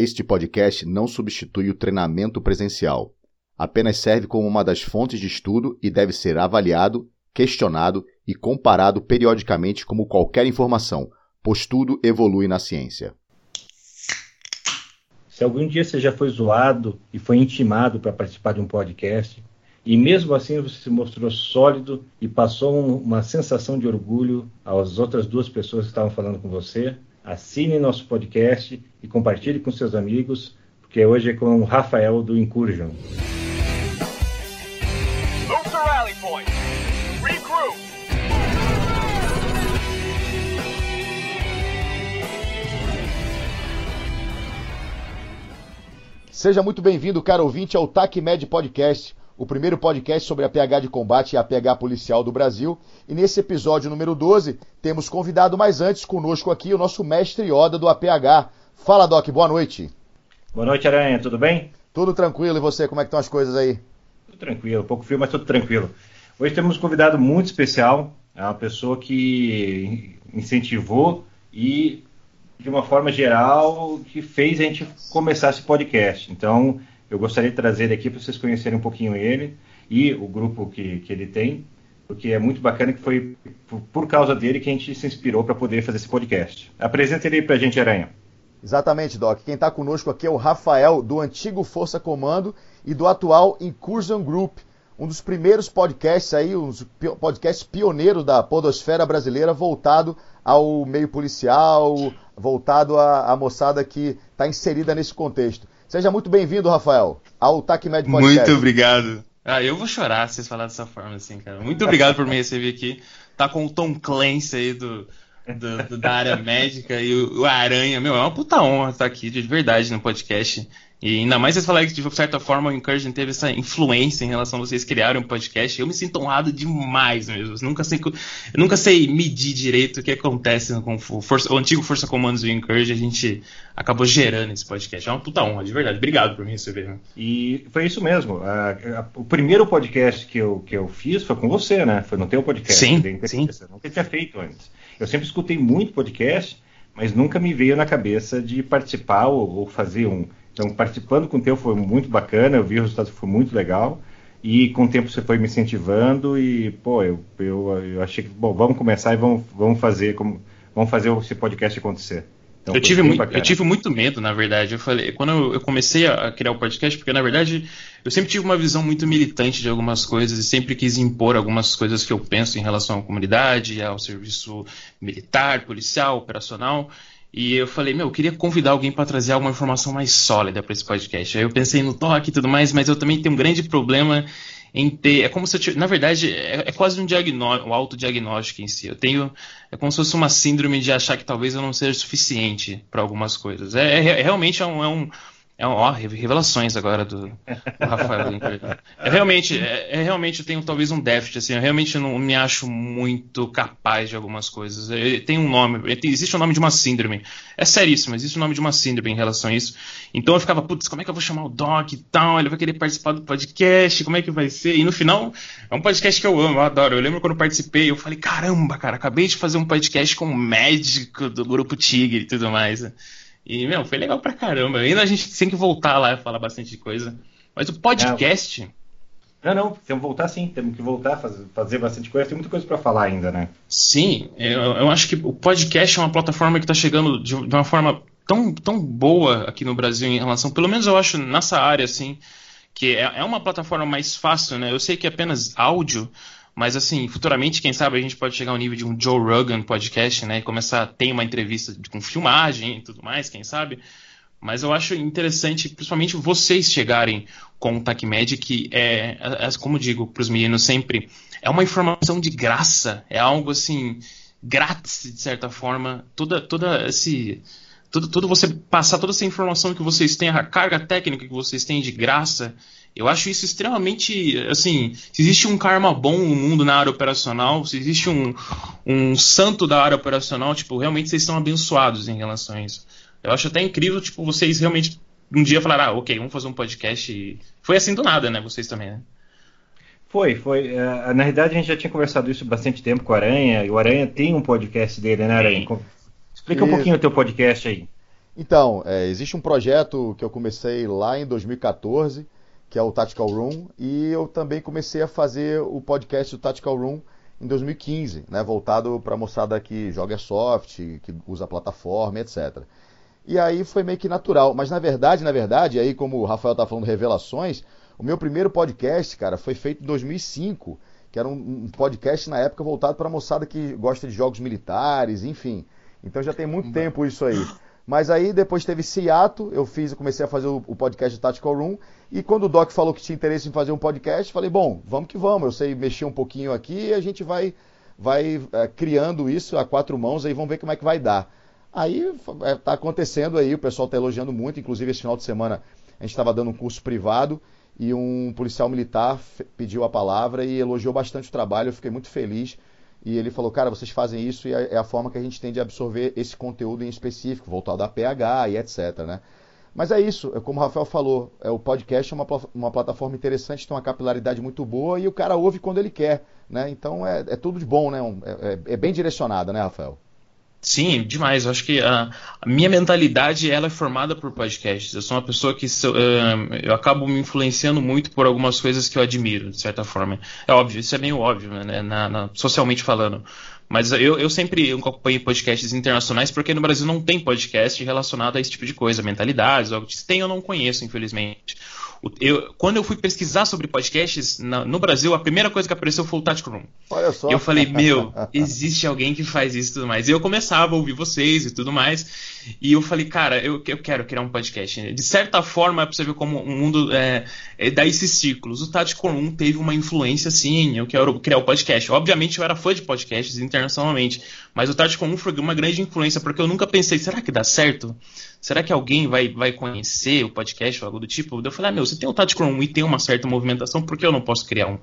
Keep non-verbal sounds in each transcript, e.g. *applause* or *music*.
Este podcast não substitui o treinamento presencial. Apenas serve como uma das fontes de estudo e deve ser avaliado, questionado e comparado periodicamente como qualquer informação, pois tudo evolui na ciência. Se algum dia você já foi zoado e foi intimado para participar de um podcast, e mesmo assim você se mostrou sólido e passou uma sensação de orgulho às outras duas pessoas que estavam falando com você, assine nosso podcast e compartilhe com seus amigos, porque hoje é com o Rafael do Incursion. Seja muito bem-vindo, caro ouvinte, ao TACMED Podcast, o primeiro podcast sobre a PH de combate e a PH policial do Brasil. E nesse episódio número 12, temos convidado mais antes conosco aqui o nosso mestre Yoda do APH. Fala, Doc, boa noite. Boa noite, Aranha, tudo bem? Tudo tranquilo, e você, como é que estão as coisas aí? Tudo tranquilo, pouco frio, mas tudo tranquilo. Hoje temos um convidado muito especial, é uma pessoa que incentivou e, de uma forma geral, que fez a gente começar esse podcast. Então, eu gostaria de trazer aqui para vocês conhecerem um pouquinho ele e o grupo que, que ele tem, porque é muito bacana que foi por causa dele que a gente se inspirou para poder fazer esse podcast. Apresenta ele aí para a gente, Aranha. Exatamente, Doc. Quem está conosco aqui é o Rafael, do antigo Força Comando e do atual Incursion Group, um dos primeiros podcasts aí, um dos podcasts pioneiros da podosfera brasileira, voltado ao meio policial, voltado à, à moçada que está inserida nesse contexto. Seja muito bem-vindo, Rafael, ao TACMED Podcast. Muito obrigado. Ah, eu vou chorar se vocês falarem dessa forma assim, cara. Muito obrigado por me receber aqui. Tá com o Tom Clancy aí do, do, do, da área médica e o, o, Aranha. Meu, é uma puta honra estar aqui, de verdade, no podcast. E ainda mais vocês falarem que, de certa forma, o Incursion teve essa influência em relação a vocês criarem um podcast. Eu me sinto honrado demais mesmo. Eu nunca sei, nunca sei medir direito o que acontece com o, Força, o antigo Força Comandos do Incursion. A gente acabou gerando esse podcast. É uma puta honra, de verdade. Obrigado por me receber. Né? E foi isso mesmo. o primeiro podcast que eu, que eu fiz foi com você, né? Foi no teu podcast. Sim, sim. Eu nunca tinha feito antes. Eu sempre escutei muito podcast, mas nunca me veio na cabeça de participar ou, ou fazer um. Então, participando com o teu foi muito bacana, eu vi o resultado foi muito legal. E com o tempo você foi me incentivando e, pô, eu, eu, eu achei que, bom, vamos começar e vamos, vamos fazer como, vamos fazer esse podcast acontecer. Então, eu, tive muito, eu tive muito medo, na verdade. Eu falei, quando eu, eu, comecei a criar o podcast, porque na verdade eu sempre tive uma visão muito militante de algumas coisas e sempre quis impor algumas coisas que eu penso em relação à comunidade, ao serviço militar, policial, operacional. E eu falei, meu, eu queria convidar alguém para trazer alguma informação mais sólida para esse podcast. Aí eu pensei no toque e tudo mais, mas eu também tenho um grande problema em ter. É como se eu tivesse, Na verdade, é, é quase um um autodiagnóstico em si. Eu tenho. É como se fosse uma síndrome de achar que talvez eu não seja suficiente para algumas coisas. É, é, é realmente é um, é um é ó, revelações agora do, do Rafael É realmente, é, é, realmente eu tenho talvez um déficit, assim, eu realmente não me acho muito capaz de algumas coisas. Tem um nome, existe o nome de uma síndrome. É seríssimo, existe o nome de uma síndrome em relação a isso. Então eu ficava, putz, como é que eu vou chamar o Doc e tal? Ele vai querer participar do podcast, como é que vai ser? E no final, é um podcast que eu amo, eu adoro. Eu lembro quando eu participei, eu falei, caramba, cara, acabei de fazer um podcast com o médico do Grupo Tigre e tudo mais. E, meu, foi legal pra caramba. Ainda a gente tem que voltar lá e falar bastante coisa. Mas o podcast. Não, não, temos que voltar sim, temos que voltar a fazer, fazer bastante coisa, tem muita coisa para falar ainda, né? Sim, eu, eu, acho que o podcast é uma plataforma que está chegando de, de, uma forma tão, tão boa aqui no Brasil em relação, pelo menos eu acho nessa área, assim, que é, é uma plataforma mais fácil, né? Eu sei que é apenas áudio, mas assim, futuramente, quem sabe a gente pode chegar ao nível de um Joe Rogan podcast, né? E começar a ter uma entrevista com filmagem e tudo mais, quem sabe. Mas eu acho interessante, principalmente vocês chegarem com o TACMED, que é, é, é como digo para os meninos sempre, é uma informação de graça, é algo assim, grátis, de certa forma. Toda, toda esse. Tudo, tudo você passar toda essa informação que vocês têm, a carga técnica que vocês têm de graça, eu acho isso extremamente. Assim, se existe um karma bom no mundo na área operacional, se existe um, um santo da área operacional, tipo, realmente vocês estão abençoados em relação a isso. Eu acho até incrível, tipo, vocês realmente um dia falaram, ah, ok, vamos fazer um podcast. E... Foi assim do nada, né? Vocês também, né? Foi, foi. Uh, na realidade, a gente já tinha conversado isso bastante tempo com o Aranha, e o Aranha tem um podcast dele, né, Aranha? Explica um pouquinho o teu podcast aí. Então, é, existe um projeto que eu comecei lá em 2014, que é o Tactical Room, e eu também comecei a fazer o podcast do Tactical Room em 2015, né, voltado para a moçada que joga soft, que usa a plataforma, etc. E aí foi meio que natural. Mas na verdade, na verdade, aí como o Rafael tá falando revelações, o meu primeiro podcast, cara, foi feito em 2005, que era um, podcast na época voltado para a moçada que gosta de jogos militares, enfim. Então já tem muito tempo isso aí. Mas aí depois teve esse ato, eu fiz, comecei a fazer o, o podcast do Tactical Room, e quando o Doc falou que tinha interesse em fazer um podcast, falei, bom, vamos que vamos, eu sei mexer um pouquinho aqui e a gente vai, vai é, criando isso a quatro mãos, aí vamos ver como é que vai dar. Aí está é, acontecendo aí, o pessoal está elogiando muito, inclusive esse final de semana a gente estava dando um curso privado e um policial militar pediu a palavra e elogiou bastante o trabalho, eu fiquei muito feliz e ele falou, cara, vocês fazem isso e é, é a forma que a gente tem de absorver esse conteúdo em específico, voltado da PH e etc, né? Mas é isso, é como o Rafael falou, é, o podcast é uma, uma plataforma interessante, tem uma capilaridade muito boa e o cara ouve quando ele quer, né? Então é, é tudo de bom, né? É, é, é bem direcionada, né, Rafael? Sim, demais. Eu acho que a, a, minha mentalidade ela é formada por podcasts. Eu sou uma pessoa que uh, eu acabo me influenciando muito por algumas coisas que eu admiro, de certa forma. É óbvio, isso é meio óbvio, né, na, na, socialmente falando. Mas eu, eu sempre acompanho podcasts internacionais porque no Brasil não tem podcast relacionado a esse tipo de coisa, mentalidades, algo que tem eu não conheço, infelizmente. Eu, quando eu fui pesquisar sobre podcasts na, no Brasil, a primeira coisa que apareceu foi o Tactical Room. Olha só. Eu falei, meu, existe alguém que faz isso e tudo mais. E eu começava a ouvir vocês e tudo mais. E eu falei, cara, eu, eu quero criar um podcast. De certa forma, é pra você ver como o mundo é, é, dá esses ciclos. O Tactical Room teve uma influência, sim. Eu quero criar o um podcast. Obviamente, eu era fã de podcasts internacionalmente. Mas o Tactical Room foi uma grande influência, porque eu nunca pensei, será que dá certo? será que alguém vai, vai conhecer o podcast ou algo do tipo? Eu falei, ah, meu, você tem o Tati Chrome e tem uma certa movimentação, por que eu não posso criar um?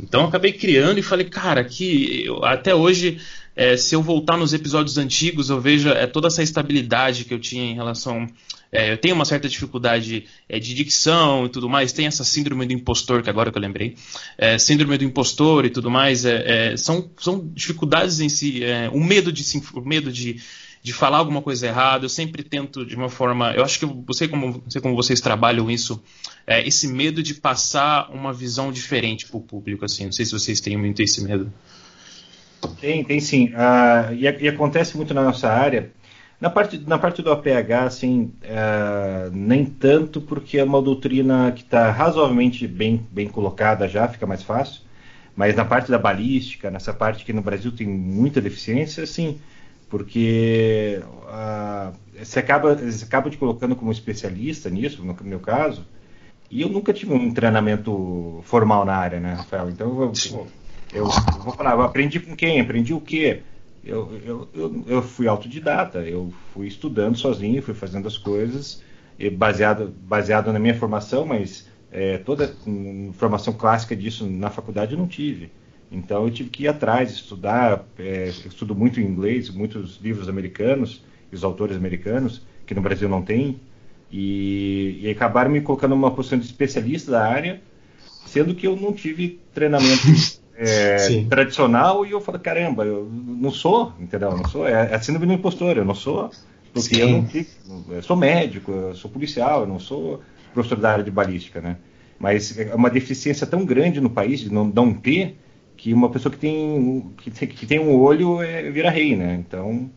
Então eu acabei criando e falei, cara, que eu, até hoje, é, se eu voltar nos episódios antigos, eu vejo é, toda essa estabilidade que eu tinha em relação. É, eu tenho uma certa dificuldade é, de dicção e tudo mais, tem essa síndrome do impostor, que agora que eu lembrei. É, síndrome do impostor e tudo mais, é, são, são dificuldades em si, o medo de, o medo de de falar alguma coisa errada. Eu sempre tento de uma forma. Eu acho que eu sei como, sei como vocês trabalham isso. Esse medo de passar uma visão diferente para o público. Assim, não sei se vocês têm muito esse medo. Tem, tem sim. Uh, e, e, acontece muito na nossa área. Na parte, na parte do APH, assim, uh, nem tanto, porque é uma doutrina que está razoavelmente bem, bem colocada já, fica mais fácil. Mas na parte da balística, nessa parte que no Brasil tem muita deficiência, assim, porque uh, você, acaba, você acaba te colocando como especialista nisso, no meu caso, e eu nunca tive um treinamento formal na área, né, Rafael? Então eu, eu, eu aprendi com quem? Aprendi o quê? Eu, eu, eu, eu, fui autodidata, eu fui estudando sozinho, fui fazendo as coisas, baseado, baseado na minha formação, mas é, toda um, formação clássica disso na faculdade eu não tive. Então eu tive que ir atrás, estudar, é, estudo muito inglês, muitos livros americanos, os autores americanos, que no Brasil não tem, e, e acabaram me colocando numa posição de especialista da área, sendo que eu não tive treinamento *laughs* é, tradicional, e eu falei, caramba, eu não sou, entendeu? Eu não sou, é, é síndrome do impostor, eu não sou, porque Sim. eu não eu sou médico, eu sou policial, eu não sou professor da área de balística, né? Mas é uma deficiência tão grande no país de não, não ter que uma pessoa que tem, que tem, que tem um olho é, vira rei, né? Então,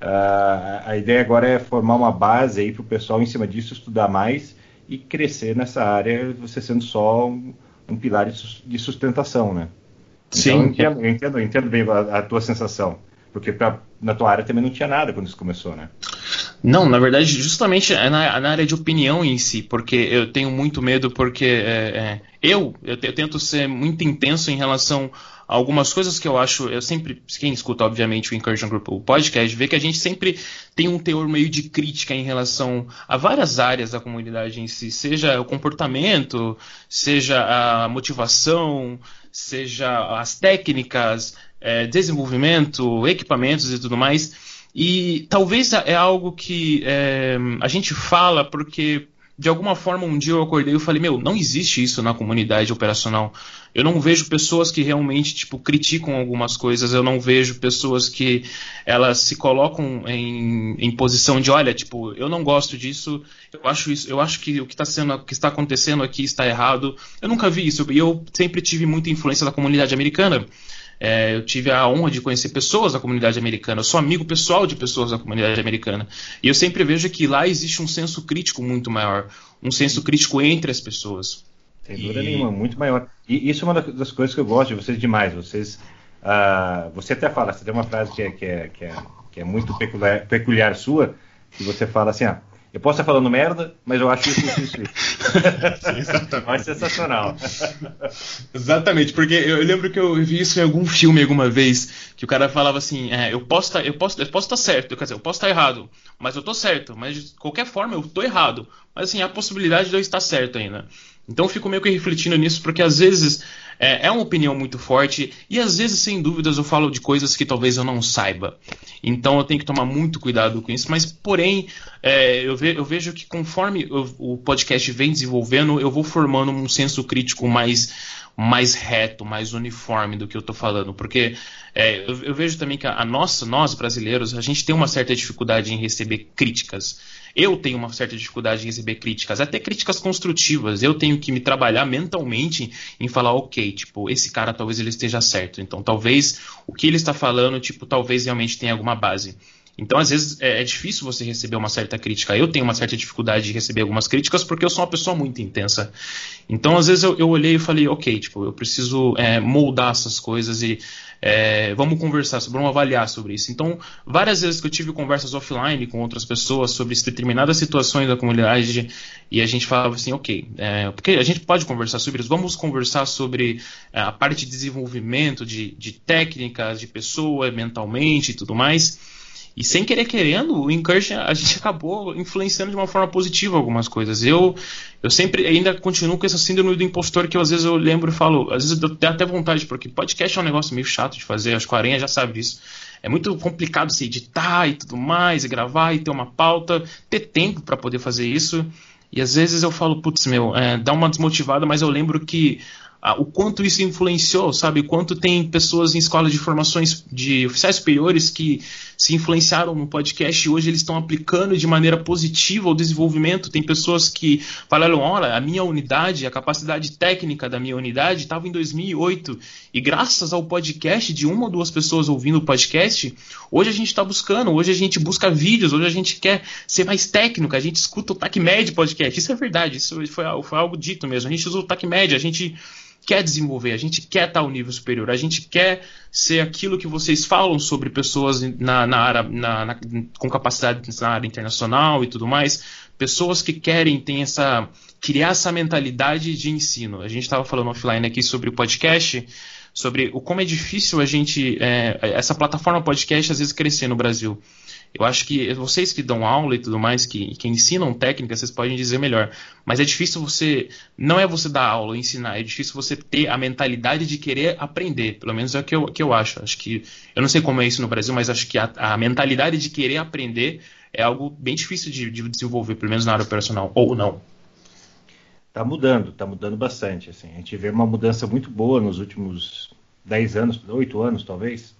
a, a ideia agora é formar uma base aí para o pessoal em cima disso estudar mais e crescer nessa área, você sendo só um, um pilar de sustentação, né? Então, Sim. eu entendo, eu entendo, eu entendo bem a, a, tua sensação, porque pra, na tua área também não tinha nada quando isso começou, né? Não, na verdade, justamente é na, na, área de opinião em si, porque eu tenho muito medo, porque é, é, eu, eu, eu, tento ser muito intenso em relação a algumas coisas que eu acho, eu sempre, quem escuta, obviamente, o Incursion Group, o podcast, vê que a gente sempre tem um teor meio de crítica em relação a várias áreas da comunidade em si, seja o comportamento, seja a motivação, seja as técnicas, é, desenvolvimento, equipamentos e tudo mais. E talvez é algo que é, a gente fala porque de alguma forma um dia eu acordei e falei, meu, não existe isso na comunidade operacional. Eu não vejo pessoas que realmente tipo criticam algumas coisas, eu não vejo pessoas que elas se colocam em, em posição de, olha, tipo, eu não gosto disso, eu acho isso, eu acho que o que está sendo, o que está acontecendo aqui está errado. Eu nunca vi isso e eu sempre tive muita influência da comunidade americana. É, eu tive a honra de conhecer pessoas da comunidade americana, eu sou amigo pessoal de pessoas da comunidade americana. E eu sempre vejo que lá existe um senso crítico muito maior, um senso crítico entre as pessoas. Sem dúvida e... nenhuma, muito maior. E isso é uma das coisas que eu gosto de vocês demais. Vocês, uh, você até fala, você tem uma frase que é, que é, que é, que é muito peculiar, peculiar sua, que você fala assim, ah, eu posso estar falando merda, mas eu acho isso, isso, *laughs* isso. Exatamente. sensacional. Exatamente, porque eu lembro que eu vi isso em algum filme alguma vez, que o cara falava assim, é, eu posso estar, eu posso, eu posso estar certo, quer dizer, eu posso estar errado, mas eu estou certo, mas de qualquer forma eu estou errado. Mas assim, há a possibilidade de eu estar certo ainda. Então eu fico meio que refletindo nisso, porque às vezes é, é, uma opinião muito forte e às vezes, sem dúvidas, eu falo de coisas que talvez eu não saiba. Então eu tenho que tomar muito cuidado com isso. Mas, porém, é, eu, ve eu, vejo que conforme eu, o podcast vem desenvolvendo, eu vou formando um senso crítico mais mais reto, mais uniforme do que eu estou falando, porque é, eu, eu, vejo também que a, a nossa, nós brasileiros, a gente tem uma certa dificuldade em receber críticas. Eu tenho uma certa dificuldade em receber críticas, até críticas construtivas. Eu tenho que me trabalhar mentalmente em falar, ok, tipo, esse cara talvez ele esteja certo. Então, talvez o que ele está falando, tipo, talvez realmente tenha alguma base. Então, às vezes, é, é, difícil você receber uma certa crítica. Eu tenho uma certa dificuldade de receber algumas críticas porque eu sou uma pessoa muito intensa. Então, às vezes, eu, eu olhei e falei, ok, tipo, eu preciso é, moldar essas coisas e é, vamos conversar vamos avaliar sobre isso. Então, várias vezes que eu tive conversas offline com outras pessoas sobre determinadas situações da comunidade e a gente falava assim, ok, é, porque a gente pode conversar sobre isso, vamos conversar sobre é, a parte de desenvolvimento de, de técnicas, de pessoa, mentalmente e tudo mais. E sem querer querendo, o Incursion a gente acabou influenciando de uma forma positiva algumas coisas. Eu eu sempre ainda continuo com essa síndrome do impostor que eu, às vezes eu lembro e falo, às vezes eu tenho até vontade, porque podcast é um negócio meio chato de fazer, acho que a Aranha já sabe disso. É muito complicado se editar e tudo mais, e gravar e ter uma pauta, ter tempo para poder fazer isso. E às vezes eu falo, putz, meu, é, dá uma desmotivada, mas eu lembro que ah, o quanto isso influenciou, sabe? O quanto tem pessoas em escolas de formações de oficiais superiores que se influenciaram no podcast e hoje eles estão aplicando de maneira positiva o desenvolvimento. Tem pessoas que falaram: olha, a minha unidade, a capacidade técnica da minha unidade estava em 2008 e graças ao podcast de uma ou duas pessoas ouvindo o podcast, hoje a gente está buscando, hoje a gente busca vídeos, hoje a gente quer ser mais técnico, a gente escuta o TACMED podcast. Isso é verdade, isso foi, foi algo dito mesmo. A gente usa o TACMED, a gente quer desenvolver, a gente quer estar ao nível superior, a gente quer ser aquilo que vocês falam sobre pessoas na, na área, na, na, com capacidade na área internacional e tudo mais, pessoas que querem ter essa criar essa mentalidade de ensino. A gente estava falando offline aqui sobre o podcast, sobre o como é difícil a gente é, essa plataforma podcast às vezes crescer no Brasil. Eu acho que vocês que dão aula e tudo mais, que, que ensinam técnica, vocês podem dizer melhor. Mas é difícil você. Não é você dar aula, ensinar, é difícil você ter a mentalidade de querer aprender. Pelo menos é o que eu, que eu acho. Acho que. Eu não sei como é isso no Brasil, mas acho que a, a mentalidade de querer aprender é algo bem difícil de, de desenvolver, pelo menos na área operacional, ou não. Está mudando, está mudando bastante. Assim. A gente vê uma mudança muito boa nos últimos 10 anos, 8 anos talvez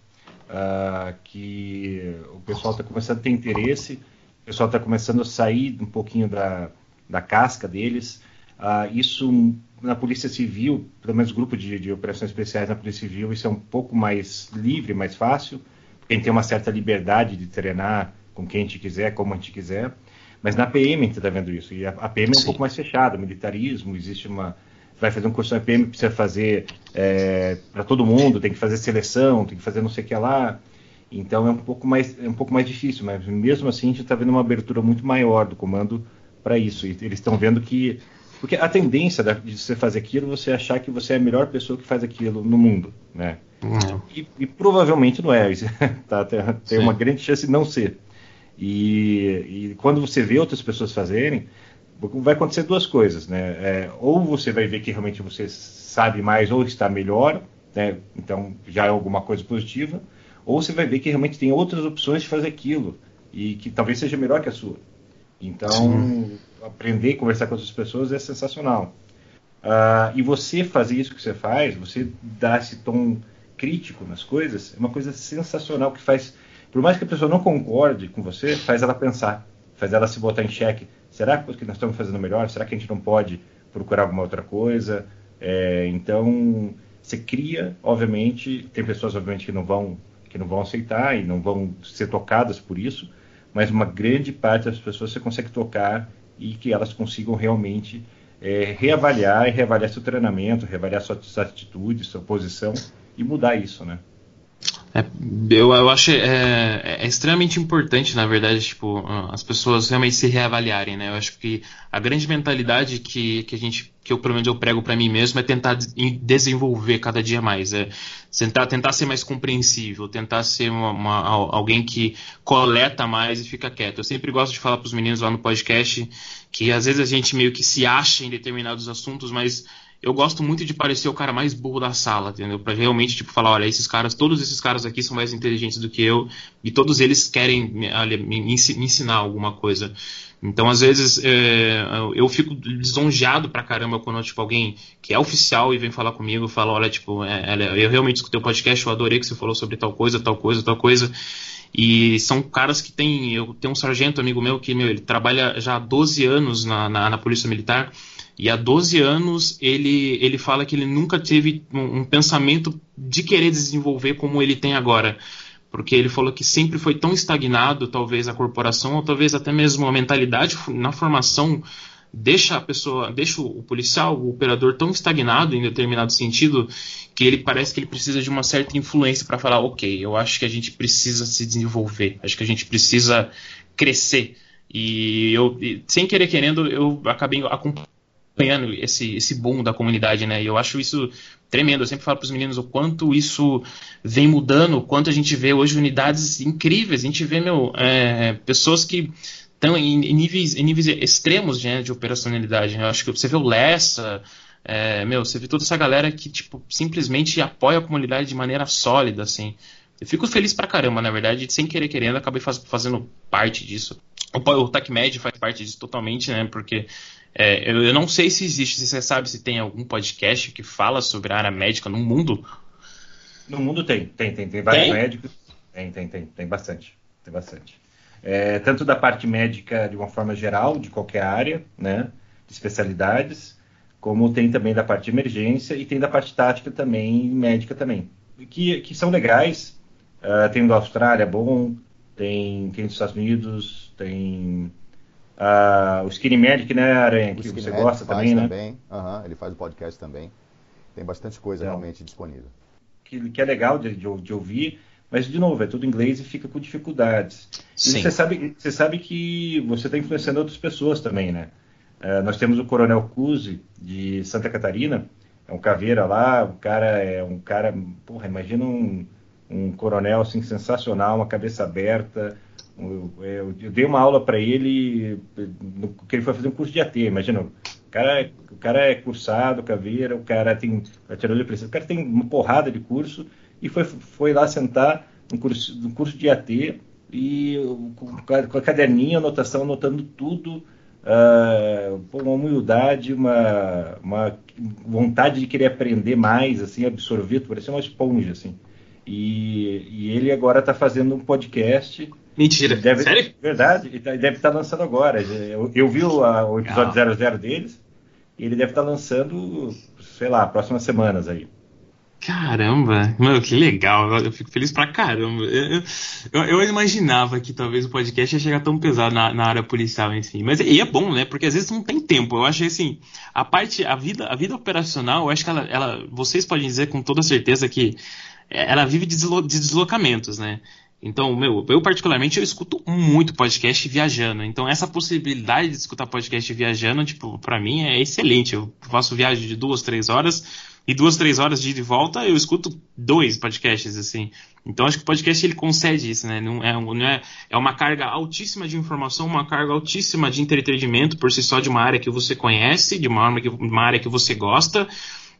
uh, que o pessoal está começando a ter interesse, o pessoal está começando a sair um pouquinho da, da casca deles. Uh, isso na Polícia Civil, pelo menos grupo de, de, operações especiais na Polícia Civil, isso é um pouco mais livre, mais fácil, gente tem uma certa liberdade de treinar com quem a gente quiser, como a gente quiser. Mas na PM a gente está vendo isso, e a, a PM é um Sim. pouco mais fechada, militarismo, existe uma, vai fazer um curso na PM, precisa fazer é, para todo mundo, tem que fazer seleção, tem que fazer não sei o que lá. Então é um pouco mais, é um pouco mais difícil, mas mesmo assim a gente está vendo uma abertura muito maior do comando para isso. E eles estão vendo que. Porque a tendência de você fazer aquilo, você achar que você é a melhor pessoa que faz aquilo no mundo, né? Uhum. E, e, provavelmente não é. *laughs* tá, tem, tem uma grande chance de não ser. E, e, quando você vê outras pessoas fazerem, vai acontecer duas coisas, né? É, ou você vai ver que realmente você sabe mais ou está melhor, né? Então já é alguma coisa positiva, ou você vai ver que realmente tem outras opções de fazer aquilo e que talvez seja melhor que a sua. Então, Sim. aprender a conversar com outras pessoas é sensacional. Uh, e você fazer isso que você faz, você dar esse tom crítico nas coisas, é uma coisa sensacional que faz, por mais que a pessoa não concorde com você, faz ela pensar, faz ela se botar em xeque. Será que nós estamos fazendo melhor? Será que a gente não pode procurar alguma outra coisa? É, então, você cria, obviamente, tem pessoas obviamente que não vão que não vão aceitar e não vão ser tocadas por isso, mas uma grande parte das pessoas você consegue tocar e que elas consigam realmente é, reavaliar e reavaliar seu treinamento, reavaliar suas atitudes, sua posição e mudar isso, né? É, eu, eu acho é, é, extremamente importante, na verdade, tipo, as pessoas realmente se reavaliarem, né? Eu acho que a grande mentalidade que, que a gente, que eu pelo menos eu prego para mim mesmo é tentar desenvolver cada dia mais, é tentar, tentar ser mais compreensível, tentar ser uma, uma, alguém que coleta mais e fica quieto. Eu sempre gosto de falar para os meninos lá no podcast que às vezes a gente meio que se acha em determinados assuntos, mas eu gosto muito de parecer o cara mais burro da sala, entendeu? Para realmente tipo falar, olha, esses caras, todos esses caras aqui são mais inteligentes do que eu e todos eles querem me, me, me ensinar alguma coisa. Então, às vezes, é, eu fico lisonjeado pra caramba quando, tipo, alguém que é oficial e vem falar comigo, fala, olha, tipo, é, eu realmente escutei o podcast, eu adorei que você falou sobre tal coisa, tal coisa, tal coisa. E são caras que tem, eu tenho um sargento amigo meu que, meu, ele trabalha já há 12 anos na, na, na Polícia Militar e há 12 anos ele, ele fala que ele nunca teve um, um, pensamento de querer desenvolver como ele tem agora. Porque ele falou que sempre foi tão estagnado, talvez a corporação, ou talvez até mesmo a mentalidade na formação deixa a pessoa, deixa o policial, o operador tão estagnado em determinado sentido que ele parece que ele precisa de uma certa influência para falar, ok, eu acho que a gente precisa se desenvolver, acho que a gente precisa crescer. E eu, sem querer querendo, eu acabei acompanhando acompanhando esse, esse boom da comunidade, né? E eu acho isso tremendo. Eu sempre falo para os meninos o quanto isso vem mudando, o quanto a gente vê hoje unidades incríveis. A gente vê, meu, é, pessoas que estão em, níveis, em níveis extremos né, de operacionalidade. Eu acho que você vê o Lessa, é, meu, você vê toda essa galera que, tipo, simplesmente apoia a comunidade de maneira sólida, assim. Eu fico feliz pra caramba, na verdade, sem querer querendo, acabei faz, fazendo parte disso. O, o TACMED faz parte disso totalmente, né? Porque é, eu, eu, não sei se existe, se você sabe se tem algum podcast que fala sobre a área médica no mundo. No mundo tem, tem, tem, tem vários tem? médicos. Tem, tem, tem, tem bastante. Tem bastante. É, tanto da parte médica de uma forma geral, de qualquer área, né? De especialidades, como tem também da parte de emergência e tem da parte tática também, médica também. Que, que são legais. Uh, tem da Austrália, bom, tem, tem dos Estados Unidos, tem Uh, o Skinny Magic, né, Aranha? Que você gosta também, né? Também. Uhum, ele faz o podcast também. Tem bastante coisa então, realmente disponível. Que, que é legal de, de, de, ouvir, mas, de novo, é tudo inglês e fica com dificuldades. Sim. E você sabe, você sabe que você está influenciando outras pessoas também, né? Uh, nós temos o Coronel Cusi, de Santa Catarina, é um caveira lá, o cara é um cara, porra, imagina um, um coronel assim sensacional, uma cabeça aberta, eu, eu, eu dei uma aula para ele, que ele foi fazer um curso de AT, imagina. O cara, o cara é cursado, caveira, o cara tem o cara tem uma porrada de curso e foi, foi lá sentar no curso, no curso de AT e com a caderninha, anotação, anotando tudo, uh, uma humildade, uma, uma vontade de querer aprender mais, assim, absorver, parecia uma esponja, assim. E, e ele agora está fazendo um podcast Mentira. Deve, Sério? Verdade. E tá, deve estar tá lançando agora. Eu, eu vi o, a, o episódio 00 deles. E ele deve estar tá lançando, sei lá, próximas semanas aí. Caramba, mano, que legal. Eu fico feliz pra caramba. Eu, eu, eu, imaginava que talvez o podcast ia chegar tão pesado na, na área policial, enfim. Mas e é bom, né? Porque às vezes não tem tempo. Eu acho assim, a parte, a vida, a vida operacional, eu acho que ela, ela vocês podem dizer com toda certeza que ela vive de deslocamentos, né? Então, meu, eu particularmente eu escuto muito podcast viajando. Então, essa possibilidade de escutar podcast viajando, tipo, para mim é excelente. Eu faço viagem de duas, três horas e duas, três horas de ida e volta, eu escuto dois podcasts assim. Então, acho que o podcast ele concede isso, né? Não é, não é, é uma carga altíssima de informação, uma carga altíssima de entretenimento por si só de uma área que você conhece, de uma uma área que você gosta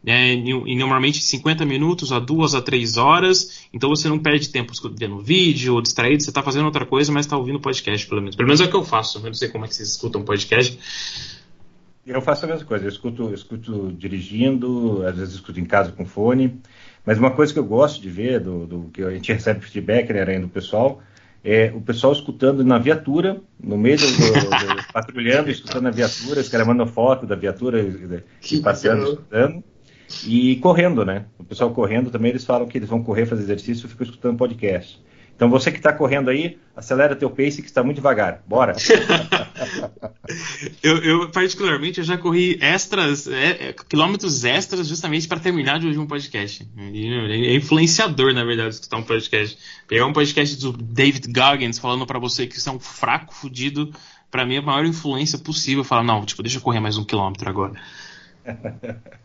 né, e normalmente 50 minutos a duas a três horas, então você não perde tempo vendo vídeo ou distraído, você está fazendo outra coisa, mas está ouvindo podcast, pelo menos. Pelo menos é o que eu faço, eu não sei como é que vocês escutam podcast. Eu faço a mesma coisa, eu escuto, eu escuto dirigindo, às vezes escuto em casa com fone, mas uma coisa que eu gosto de ver, do, do que a gente recebe feedback né, do pessoal, é o pessoal escutando na viatura, no meio do, do, do *laughs* patrulhando, escutando a viatura, os caras mandam foto da viatura e, passeando, escutando. E correndo, né? O pessoal correndo também, eles falam que eles vão correr, fazer exercício e ficam escutando podcast. Então você que está correndo aí, acelera teu pace que está muito devagar. Bora! *laughs* eu, eu, particularmente, eu já corri extras, é, é, quilômetros extras justamente para terminar de ouvir um podcast. É influenciador, na verdade, escutar um podcast. Pegar um podcast do David Goggins falando para você que você é um fraco, fudido, para mim é a maior influência possível. Falar, não, tipo, deixa eu correr mais um quilômetro agora. *laughs*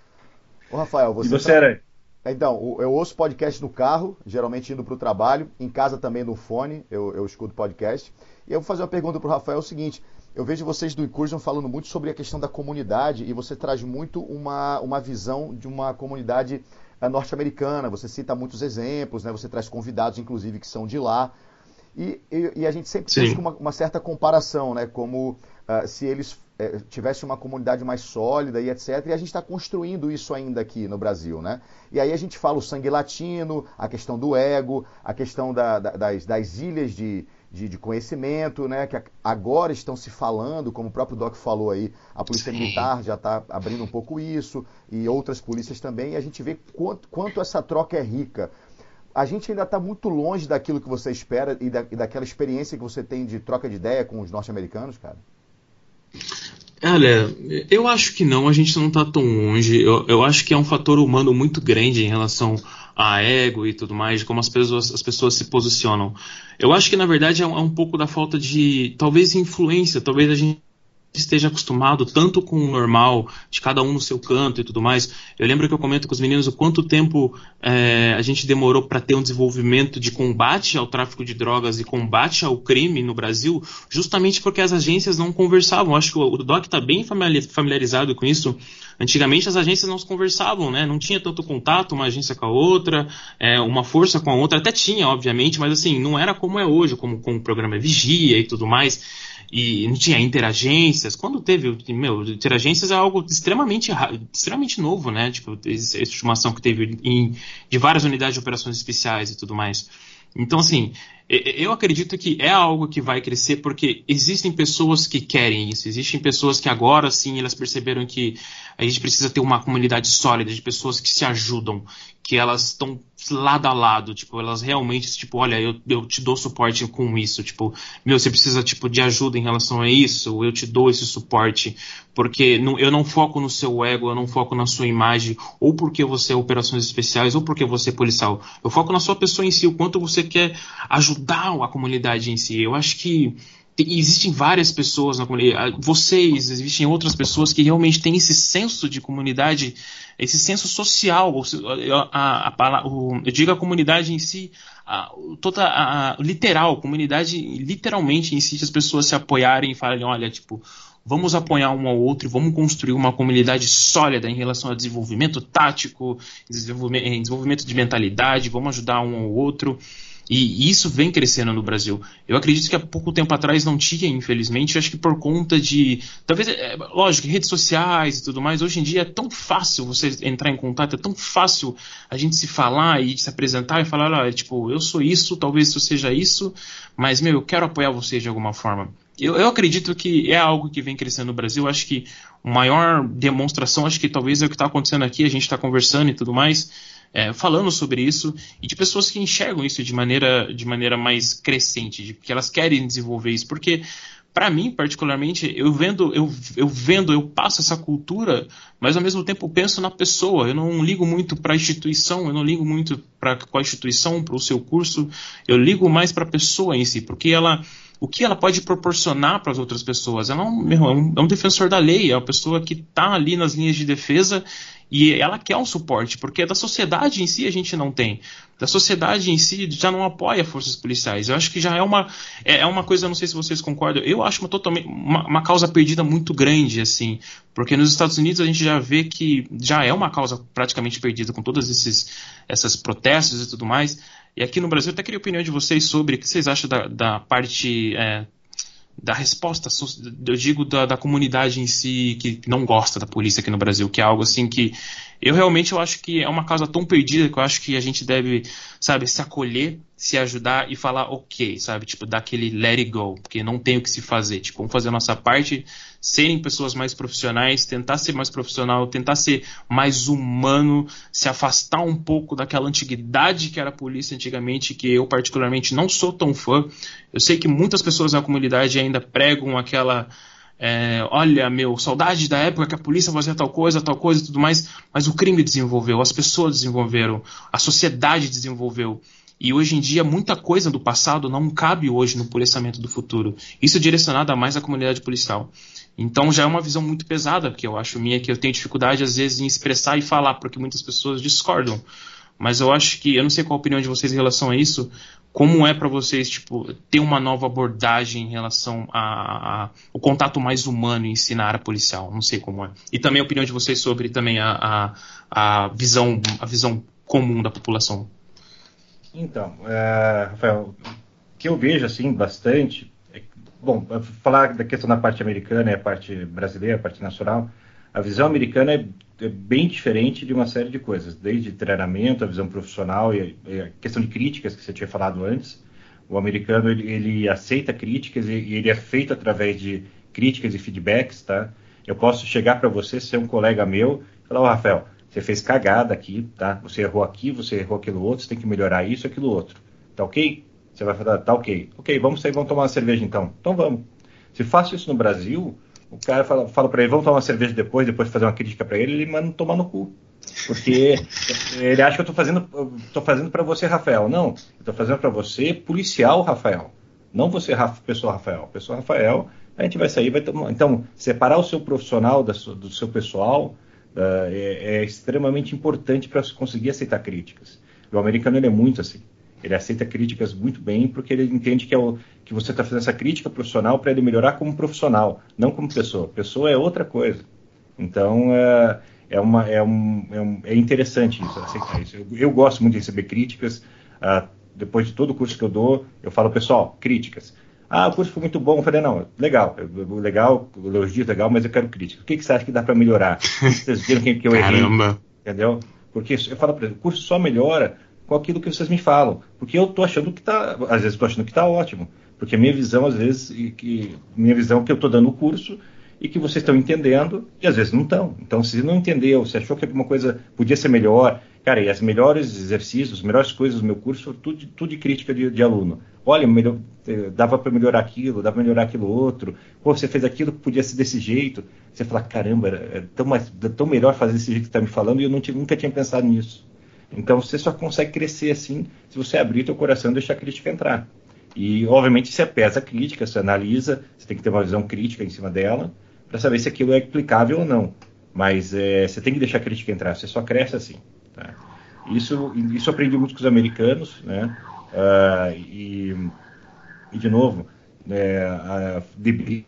Ô, Rafael, você. E você tá... era. Então, eu ouço podcast no carro, geralmente indo para o trabalho, em casa também no fone, eu, eu escuto podcast. E eu vou fazer uma pergunta para o Rafael: é o seguinte, eu vejo vocês do Incursion falando muito sobre a questão da comunidade e você traz muito uma, uma visão de uma comunidade eh, norte-americana. Você cita muitos exemplos, né? você traz convidados, inclusive, que são de lá. E, e, e a gente sempre busca uma, uma, certa comparação, né? como uh, se eles é, tivesse uma comunidade mais sólida e etc. E a gente está construindo isso ainda aqui no Brasil, né? E aí a gente fala o sangue latino, a questão do ego, a questão da, da, das, das, ilhas de, de, de, conhecimento, né? Que agora estão se falando, como o próprio Doc falou aí, a Polícia Sim. Militar já está abrindo um pouco isso, e outras polícias também, e a gente vê quanto, quanto essa troca é rica. A gente ainda está muito longe daquilo que você espera e, da, e daquela experiência que você tem de troca de ideia com os norte-americanos, cara. Olha, eu acho que não, a gente não está tão longe. Eu, eu, acho que é um fator humano muito grande em relação a ego e tudo mais, como as pessoas, as pessoas se posicionam. Eu acho que, na verdade, é um, é um pouco da falta de, talvez, influência. Talvez a gente esteja acostumado tanto com o normal, de cada um no seu canto e tudo mais. Eu lembro que eu comento com os meninos o quanto tempo é, a gente demorou para ter um desenvolvimento de combate ao tráfico de drogas e combate ao crime no Brasil, justamente porque as agências não conversavam. Acho que o Doc está bem familiarizado com isso. Antigamente as agências não se conversavam, né? Não tinha tanto contato uma agência com a outra, é, uma força com a outra. Até tinha, obviamente, mas assim, não era como é hoje, como, como o programa Vigia e tudo mais e não tinha interagências. Quando teve, meu, interagências é algo extremamente, extremamente novo, né? Tipo, essa estimação que teve em, de várias unidades de operações especiais e tudo mais. Então, assim, eu acredito que é algo que vai crescer porque existem pessoas que querem isso, existem pessoas que agora sim elas perceberam que a gente precisa ter uma comunidade sólida de pessoas que se ajudam, que elas estão lado a lado, tipo, elas realmente, tipo, olha, eu, eu te dou suporte com isso, tipo, meu, você precisa, tipo, de ajuda em relação a isso, eu te dou esse suporte, porque não, eu não foco no seu ego, eu não foco na sua imagem, ou porque você é operações especiais, ou porque você é policial, eu foco na sua pessoa em si, o quanto você quer ajudar a comunidade em si, eu acho que existem várias pessoas na comunidade, vocês, existem outras pessoas que realmente têm esse senso de comunidade, esse senso social, a, a, a, o, eu digo a comunidade em si, toda a, literal, comunidade literalmente em si, as pessoas se apoiarem e falarem, olha, tipo, vamos apoiar um ao outro e vamos construir uma comunidade sólida em relação ao desenvolvimento tático, desenvolvimento, desenvolvimento de mentalidade, vamos ajudar um ao outro. E isso vem crescendo no Brasil. Eu acredito que há pouco tempo atrás não tinha, infelizmente. Eu acho que por conta de. Talvez, é, lógico, redes sociais e tudo mais. Hoje em dia é tão fácil você entrar em contato, é tão fácil a gente se falar e se apresentar e falar: olha, tipo, eu sou isso, talvez isso seja isso, mas, meu, eu quero apoiar você de alguma forma. Eu, eu acredito que é algo que vem crescendo no Brasil. Eu acho que a maior demonstração, acho que talvez é o que está acontecendo aqui, a gente está conversando e tudo mais é, falando sobre isso e de pessoas que enxergam isso de maneira, de maneira mais crescente, de que elas querem desenvolver isso, porque para mim particularmente eu vendo eu, eu vendo eu passo essa cultura mas ao mesmo tempo penso na pessoa. Eu não ligo muito para a instituição eu não ligo muito para qual instituição para o seu curso. Eu ligo mais para a pessoa em si porque ela o que ela pode proporcionar para as outras pessoas. Ela é é um, é um defensor da lei, é uma pessoa que está ali nas linhas de defesa e ela quer um suporte, porque da sociedade em si a gente não tem. Da sociedade em si já não apoia forças policiais. Eu acho que já é uma, é, é uma coisa, não sei se vocês concordam, eu acho uma, totalmente, uma, uma, causa perdida muito grande, assim. Porque nos Estados Unidos a gente já vê que já é uma causa praticamente perdida com todos esses essas protestos e tudo mais. E aqui no Brasil, eu até queria a opinião de vocês sobre o que vocês acham da, da parte é, da resposta, eu digo da, da, comunidade em si que não gosta da polícia aqui no Brasil, que é algo assim que eu realmente eu acho que é uma causa tão perdida que eu acho que a gente deve, sabe, se acolher, se ajudar e falar ok, sabe, tipo, dar aquele let it go, porque não tem o que se fazer, tipo, vamos fazer a nossa parte, serem pessoas mais profissionais, tentar ser mais profissional, tentar ser mais humano, se afastar um pouco daquela antiguidade que era a polícia antigamente, que eu particularmente não sou tão fã. Eu sei que muitas pessoas na comunidade ainda pregam aquela é, olha, meu, saudade da época que a polícia fazia tal coisa, tal coisa e tudo mais, mas o crime desenvolveu, as pessoas desenvolveram, a sociedade desenvolveu. E hoje em dia, muita coisa do passado não cabe hoje no policiamento do futuro. Isso é direcionado a mais à comunidade policial. Então já é uma visão muito pesada, que eu acho minha, que eu tenho dificuldade às vezes em expressar e falar, porque muitas pessoas discordam. Mas eu acho que, eu não sei qual a opinião de vocês em relação a isso, como é para vocês, tipo, ter uma nova abordagem em relação ao contato mais humano em si na área policial, não sei como é. E também a opinião de vocês sobre também a, a, a visão, a visão comum da população. Então, é, Rafael, o que eu vejo, assim, bastante, bom, falar da questão da parte americana e a parte brasileira, a parte nacional, a visão americana é, é, bem diferente de uma série de coisas, desde treinamento, a visão profissional e, a questão de críticas que você tinha falado antes. O americano ele, ele aceita críticas e, e, ele é feito através de críticas e feedbacks, tá? Eu posso chegar para você, ser um colega meu, e falar, oh, Rafael, você fez cagada aqui, tá? Você errou aqui, você errou aquilo outro, você tem que melhorar isso, aquilo outro, tá ok? Você vai falar, tá ok. Ok, vamos sair, vamos tomar uma cerveja então. Então vamos. Se faço isso no Brasil, o cara fala, fala para ele, vamos tomar uma cerveja depois, depois fazer uma crítica para ele, ele manda tomar no cu. Porque *laughs* ele acha que eu tô fazendo, tô fazendo para você, Rafael. Não, eu tô fazendo para você, policial Rafael. Não você, pessoa Rafael. Pessoa Rafael, a gente vai sair, vai tomar. Então, separar o seu profissional do seu pessoal uh, é, é, extremamente importante para conseguir aceitar críticas. O americano ele é muito assim. Ele aceita críticas muito bem porque ele entende que, é o, que você está fazendo essa crítica profissional para ele melhorar como profissional, não como pessoa. Pessoa é outra coisa. Então, é, é, uma, é, um, é, um, é interessante isso, aceitar isso. Eu, eu, gosto muito de receber críticas. Uh, depois de todo o curso que eu dou, eu falo, pessoal, críticas. Ah, o curso foi muito bom. Eu falei, não, legal, legal, elogio legal, mas eu quero crítica. O que, que você acha que dá para melhorar? Vocês viram que, que eu errei? Caramba. Entendeu? Porque eu falo para ele, o curso só melhora com aquilo que vocês me falam. Porque eu tô achando que tá, às vezes estou achando que tá ótimo. Porque a minha visão, às vezes, e que minha visão é que eu estou dando o curso e que vocês estão entendendo e às vezes não estão. Então, se não entendeu, se achou que alguma coisa podia ser melhor, cara, e as melhores exercícios, as melhores coisas do meu curso, tudo, tudo de crítica de, de aluno. Olha, melhor, eh, dava para melhorar aquilo, dava para melhorar aquilo outro. Pô, você fez aquilo que podia ser desse jeito. Você fala, caramba, é tão, mais, tão melhor fazer desse jeito que está me falando e eu não, nunca tinha pensado nisso. Então você só consegue crescer assim se você abrir teu coração e deixar a crítica entrar. E obviamente você pesa a crítica, você analisa, você tem que ter uma visão crítica em cima dela para saber se aquilo é aplicável ou não. Mas é, você tem que deixar a crítica entrar, você só cresce assim. Tá? Isso, isso aprendi muito com os americanos, né? Uh, e, e, de novo, é, a debriefing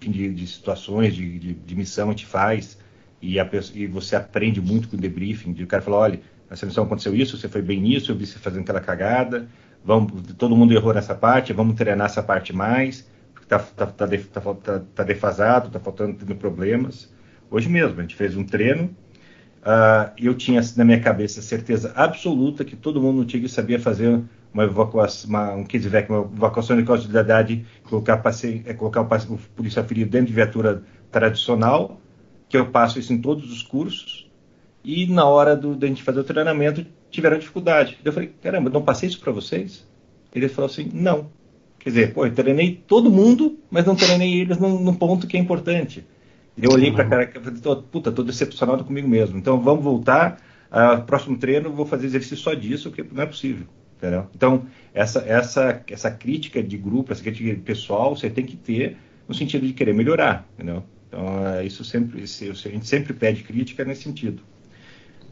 de, de situações de, de, de, missão a gente faz e, a, e você aprende muito com o debriefing. De, o cara fala, olha, nessa missão aconteceu isso, você foi bem nisso, eu vi você fazendo aquela cagada, vamos, todo mundo errou nessa parte, vamos treinar essa parte mais, porque tá, tá, tá, tá, tá defasado, está faltando, tendo problemas. Hoje mesmo, a gente fez um treino uh, e eu tinha na minha cabeça certeza absoluta que todo mundo no TIG sabia fazer uma evacuação, uma, um uma evacuação de causalidade, colocar, é, colocar o, o policial ferido dentro de viatura tradicional, que eu passo isso em todos os cursos, e na hora do, da gente fazer o treinamento tiveram dificuldade. Eu falei, caramba, não passei isso para vocês? Ele falou assim, não. Quer dizer, pô, eu treinei todo mundo, mas não treinei eles num, num ponto que é importante. Eu olhei para cara e falei, puta, tô decepcionado comigo mesmo. Então vamos voltar. Uh, próximo treino, vou fazer exercício só disso, porque não é possível. Entendeu? Então, essa, essa, essa crítica de grupo, essa crítica pessoal, você tem que ter no sentido de querer melhorar. Entendeu? Então, é, isso sempre, isso, a gente sempre pede crítica nesse sentido.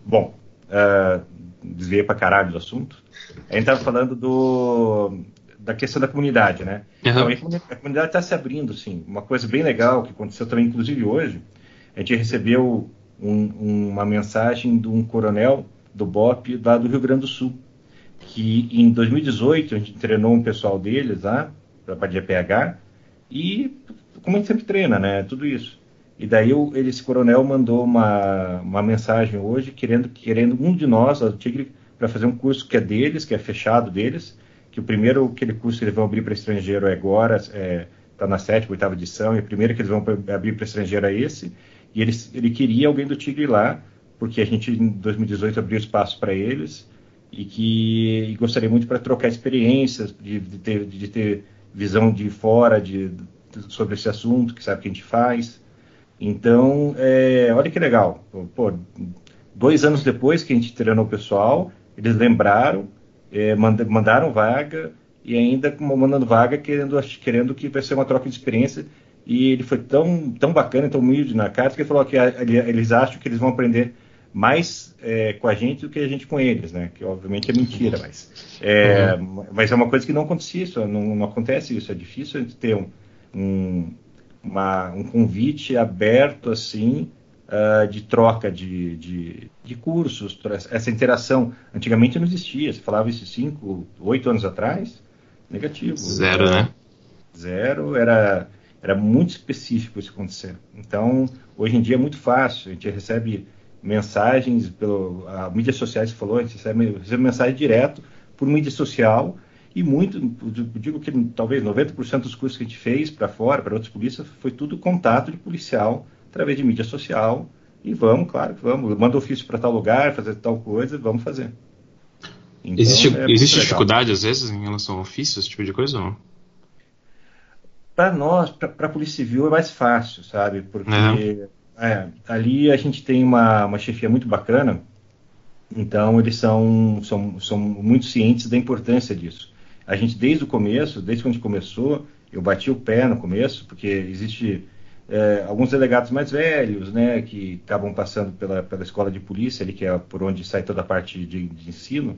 Bom, uh, desviei para caralho do assunto. A gente estava falando do, da questão da comunidade, né? Uhum. Então, a comunidade está se abrindo, sim. Uma coisa bem legal que aconteceu também, inclusive hoje, a gente recebeu um, uma mensagem de um coronel do BOP lá do Rio Grande do Sul, que em 2018 a gente treinou um pessoal deles lá, para a GPH, e como a gente sempre treina, né? Tudo isso. E daí ele, esse coronel mandou uma, uma mensagem hoje querendo, querendo um de nós, do Tigre, para fazer um curso que é deles, que é fechado deles, que o primeiro aquele curso que eles vão abrir para estrangeiro é agora, está é, tá na sétima, oitava edição, e o primeiro que eles vão abrir para estrangeiro é esse, e ele, ele queria alguém do Tigre lá, porque a gente em 2018 abriu espaço para eles, e que e gostaria muito para trocar experiências, de, de, ter, de ter visão de fora de, de, sobre esse assunto, que sabe o que a gente faz. Então, é, olha que legal. Pô, dois anos depois que a gente treinou o pessoal, eles lembraram, é, mandaram vaga e ainda mandando vaga querendo, querendo que vai ser uma troca de experiência. E ele foi tão, tão bacana, tão humilde na carta, que ele falou que eles acham que eles vão aprender mais é, com a gente do que a gente com eles, né? Que obviamente é mentira, mas é, uhum. mas é uma coisa que não acontecia isso, não, não acontece isso. É difícil a gente ter um, um, uma, um convite aberto assim uh, de troca de, de, de, cursos, essa interação. Antigamente não existia. Você falava isso cinco, oito anos atrás, negativo. Zero, era, né? Zero era era muito específico isso acontecer. Então hoje em dia é muito fácil. A gente recebe mensagens pelo a mídias sociais falou, a gente recebe, recebe mensagem direto por mídia social e muito, digo que talvez 90% dos cursos que a gente fez para fora, para outras polícias, foi tudo contato de policial através de mídia social e vamos, claro que vamos, manda ofício para tal lugar, fazer tal coisa, vamos fazer. Então, existe é existe dificuldade às vezes em relação ao ofício, esse tipo de coisa ou não? Para nós, para a Polícia Civil é mais fácil, sabe? Porque é é, ali a gente tem uma, uma chefia muito bacana, então eles são, são, são muito cientes da importância disso. A gente, desde o começo, desde quando a gente começou, eu bati o pé no começo, porque existe é, alguns delegados mais velhos, né, que acabam passando pela, pela escola de polícia, ali, que é por onde sai toda a parte de, de ensino,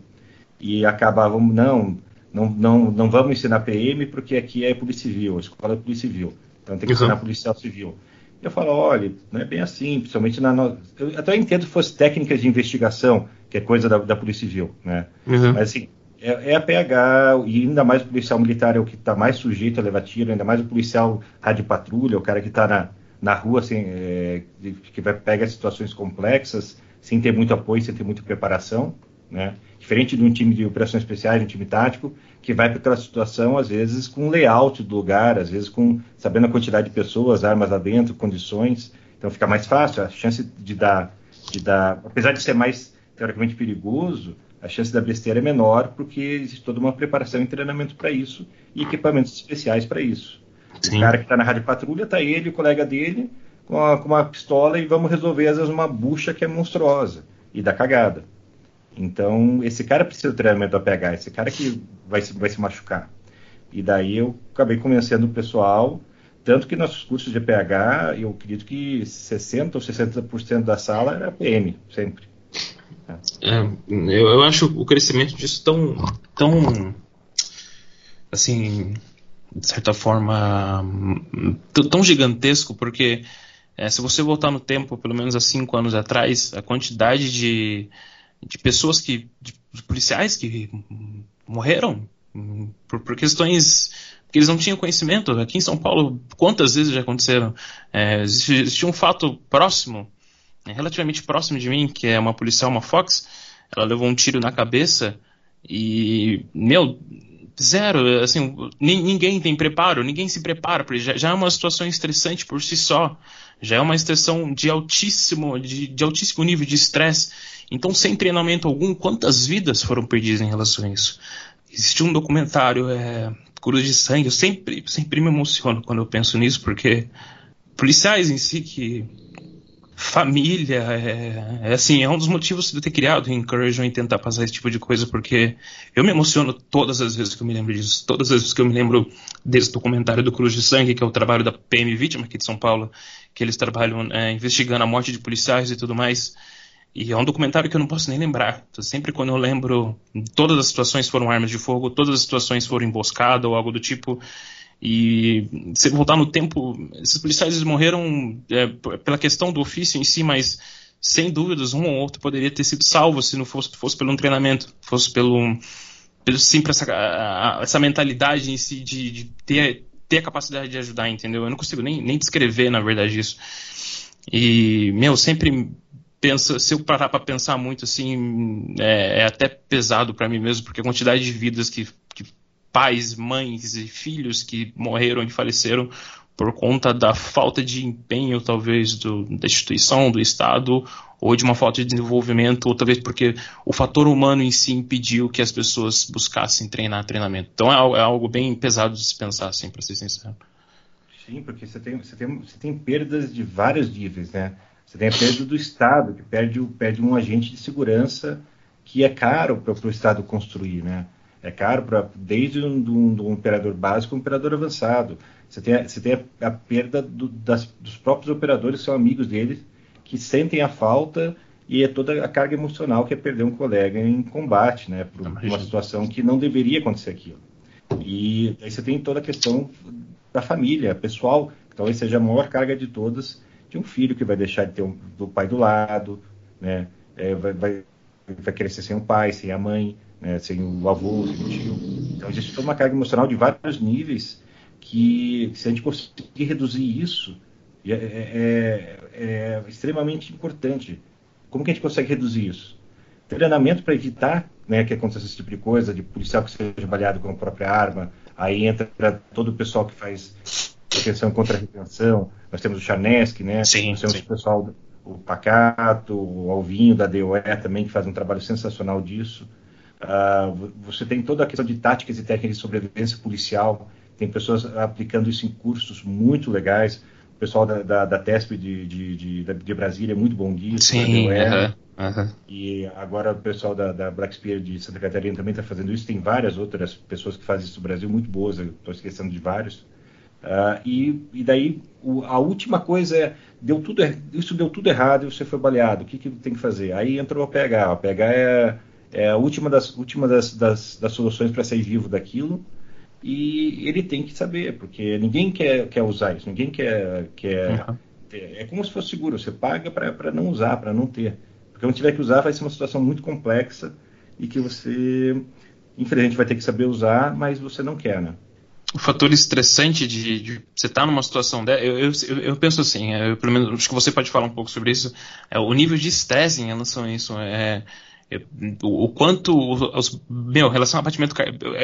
e acabavam, não, não, não, não vamos ensinar PM porque aqui é polícia civil, a escola é polícia civil, então tem que ensinar uhum. policial civil. Eu falo, olha, não é bem assim, principalmente na. No... Eu até entendo se fosse técnicas de investigação, que é coisa da, da Polícia Civil, né? Uhum. Mas assim, é, é, a PH, e ainda mais o policial militar é o que está mais sujeito a levar tiro, ainda mais o policial rádio patrulha, o cara que está na, na rua, assim, é, que vai pegar situações complexas, sem ter muito apoio, sem ter muita preparação, né? Diferente de um time de operações especiais, um time tático, que vai para aquela situação, às vezes, com layout do lugar, às vezes com sabendo a quantidade de pessoas, armas lá dentro, condições. Então fica mais fácil. A chance de dar, de dar apesar de ser mais teoricamente perigoso, a chance da besteira é menor porque existe toda uma preparação e treinamento para isso e equipamentos especiais para isso. Sim. O cara que está na rádio patrulha, está ele, o colega dele, com, com uma pistola e vamos resolver, às vezes, uma bucha que é monstruosa e dá cagada. Então, esse cara precisa de treinamento APH, esse cara que vai se, vai se machucar. E daí eu acabei convencendo o pessoal, tanto que nossos cursos de APH, eu acredito que 60% ou 60% da sala era PM, sempre. É, eu, eu acho o crescimento disso tão, tão assim, de certa forma, tão gigantesco, porque é, se você voltar no tempo, pelo menos há cinco anos atrás, a quantidade de de pessoas que. de, policiais que morreram por, por, questões que eles não tinham conhecimento. Aqui em São Paulo, quantas vezes já aconteceram? É, existia um fato próximo, relativamente próximo de mim, que é uma policial, uma Fox, ela levou um tiro na cabeça e, meu, zero, assim, ninguém tem preparo, ninguém se prepara, porque já, já, é uma situação estressante por si só, já é uma situação de altíssimo, de, de altíssimo nível de estresse, então, sem treinamento algum, quantas vidas foram perdidas em relação a isso? Existe um documentário, é, Cruz de Sangue, eu sempre, sempre me emociono quando eu penso nisso, porque policiais em si que família, é, é, assim, é um dos motivos de eu ter criado o Encouragement em tentar passar esse tipo de coisa, porque eu me emociono todas as vezes que eu me lembro disso, todas as vezes que eu me lembro desse documentário do Cruz de Sangue, que é o trabalho da PM Vítima aqui de São Paulo, que eles trabalham é, investigando a morte de policiais e tudo mais. E é um documentário que eu não posso nem lembrar. Então, sempre quando eu lembro, todas as situações foram armas de fogo, todas as situações foram emboscada ou algo do tipo. E se voltar no tempo, esses policiais morreram é, pela questão do ofício em si, mas sem dúvidas um ou outro poderia ter sido salvo se não fosse, fosse pelo treinamento, fosse pelo, pelo sempre essa, essa mentalidade em si de, de, ter, ter a capacidade de ajudar, entendeu? Eu não consigo nem, nem descrever, na verdade, isso. E, meu, sempre se eu parar para pensar muito assim, é, é até pesado para mim mesmo, porque a quantidade de vidas que pais, mães e filhos que morreram e faleceram por conta da falta de empenho, talvez, do, da instituição, do Estado, ou de uma falta de desenvolvimento, ou talvez porque o fator humano em si impediu que as pessoas buscassem treinar treinamento. Então é, é algo bem pesado de se pensar, assim, para ser sincero. Sim, porque você tem, você, tem, você tem perdas de vários níveis, né? Você tem a perda do Estado, que perde, perde um agente de segurança que é caro para o Estado construir, né? É caro para desde um, um, um, operador básico a um operador avançado. Você tem a, você tem a, a perda do, das, dos próprios operadores que são amigos deles, que sentem a falta e é toda a carga emocional que é perder um colega em combate, né? Por uma situação que não deveria acontecer aquilo. E aí você tem toda a questão da família, pessoal, que talvez seja a maior carga de todas, de um filho que vai deixar de ter um, do pai do lado, né? É, vai, vai, vai crescer sem o pai, sem a mãe, né, sem o avô, sem o tio. Então existe toda uma carga emocional de vários níveis que, se a gente conseguir reduzir isso, é, é, é, extremamente importante. Como que a gente consegue reduzir isso? Treinamento para evitar né, que aconteça esse tipo de coisa, de policial que seja baleado com a própria arma, aí entra todo o pessoal que faz proteção contra a retenção, nós temos o Charnesk, né? Sim, nós temos sim. o pessoal, o Pacato, o Alvinho da DOE também, que faz um trabalho sensacional disso. Uh, você tem toda a questão de táticas e técnicas de sobrevivência policial, tem pessoas aplicando isso em cursos muito legais. O pessoal da, da, da TESP de, de, de, de, Brasília é muito bom disso. Sim, uh -huh, uh -huh. E agora o pessoal da, da Black Spear de Santa Catarina também está fazendo isso. Tem várias outras pessoas que fazem isso no Brasil muito boas, estou esquecendo de vários. Uh, e, e daí o, a última coisa é deu tudo isso deu tudo errado e você foi baleado o que, que tem que fazer aí entrou o PH o PH é é a última das, última das, das, das soluções para sair vivo daquilo. E ele tem que saber, porque ninguém quer, quer usar isso, ninguém quer. quer uhum. ter, é como se fosse seguro, você paga para não usar, para não ter. Porque quando tiver que usar, vai ser uma situação muito complexa e que você, infelizmente, vai ter que saber usar, mas você não quer, né? o fator estressante de, de você estar tá numa situação dessa, eu, eu, eu, penso assim, eu, pelo menos acho que você pode falar um pouco sobre isso, é, o nível de estresse em relação a isso. É, o, quanto os, meu, relação ao batimento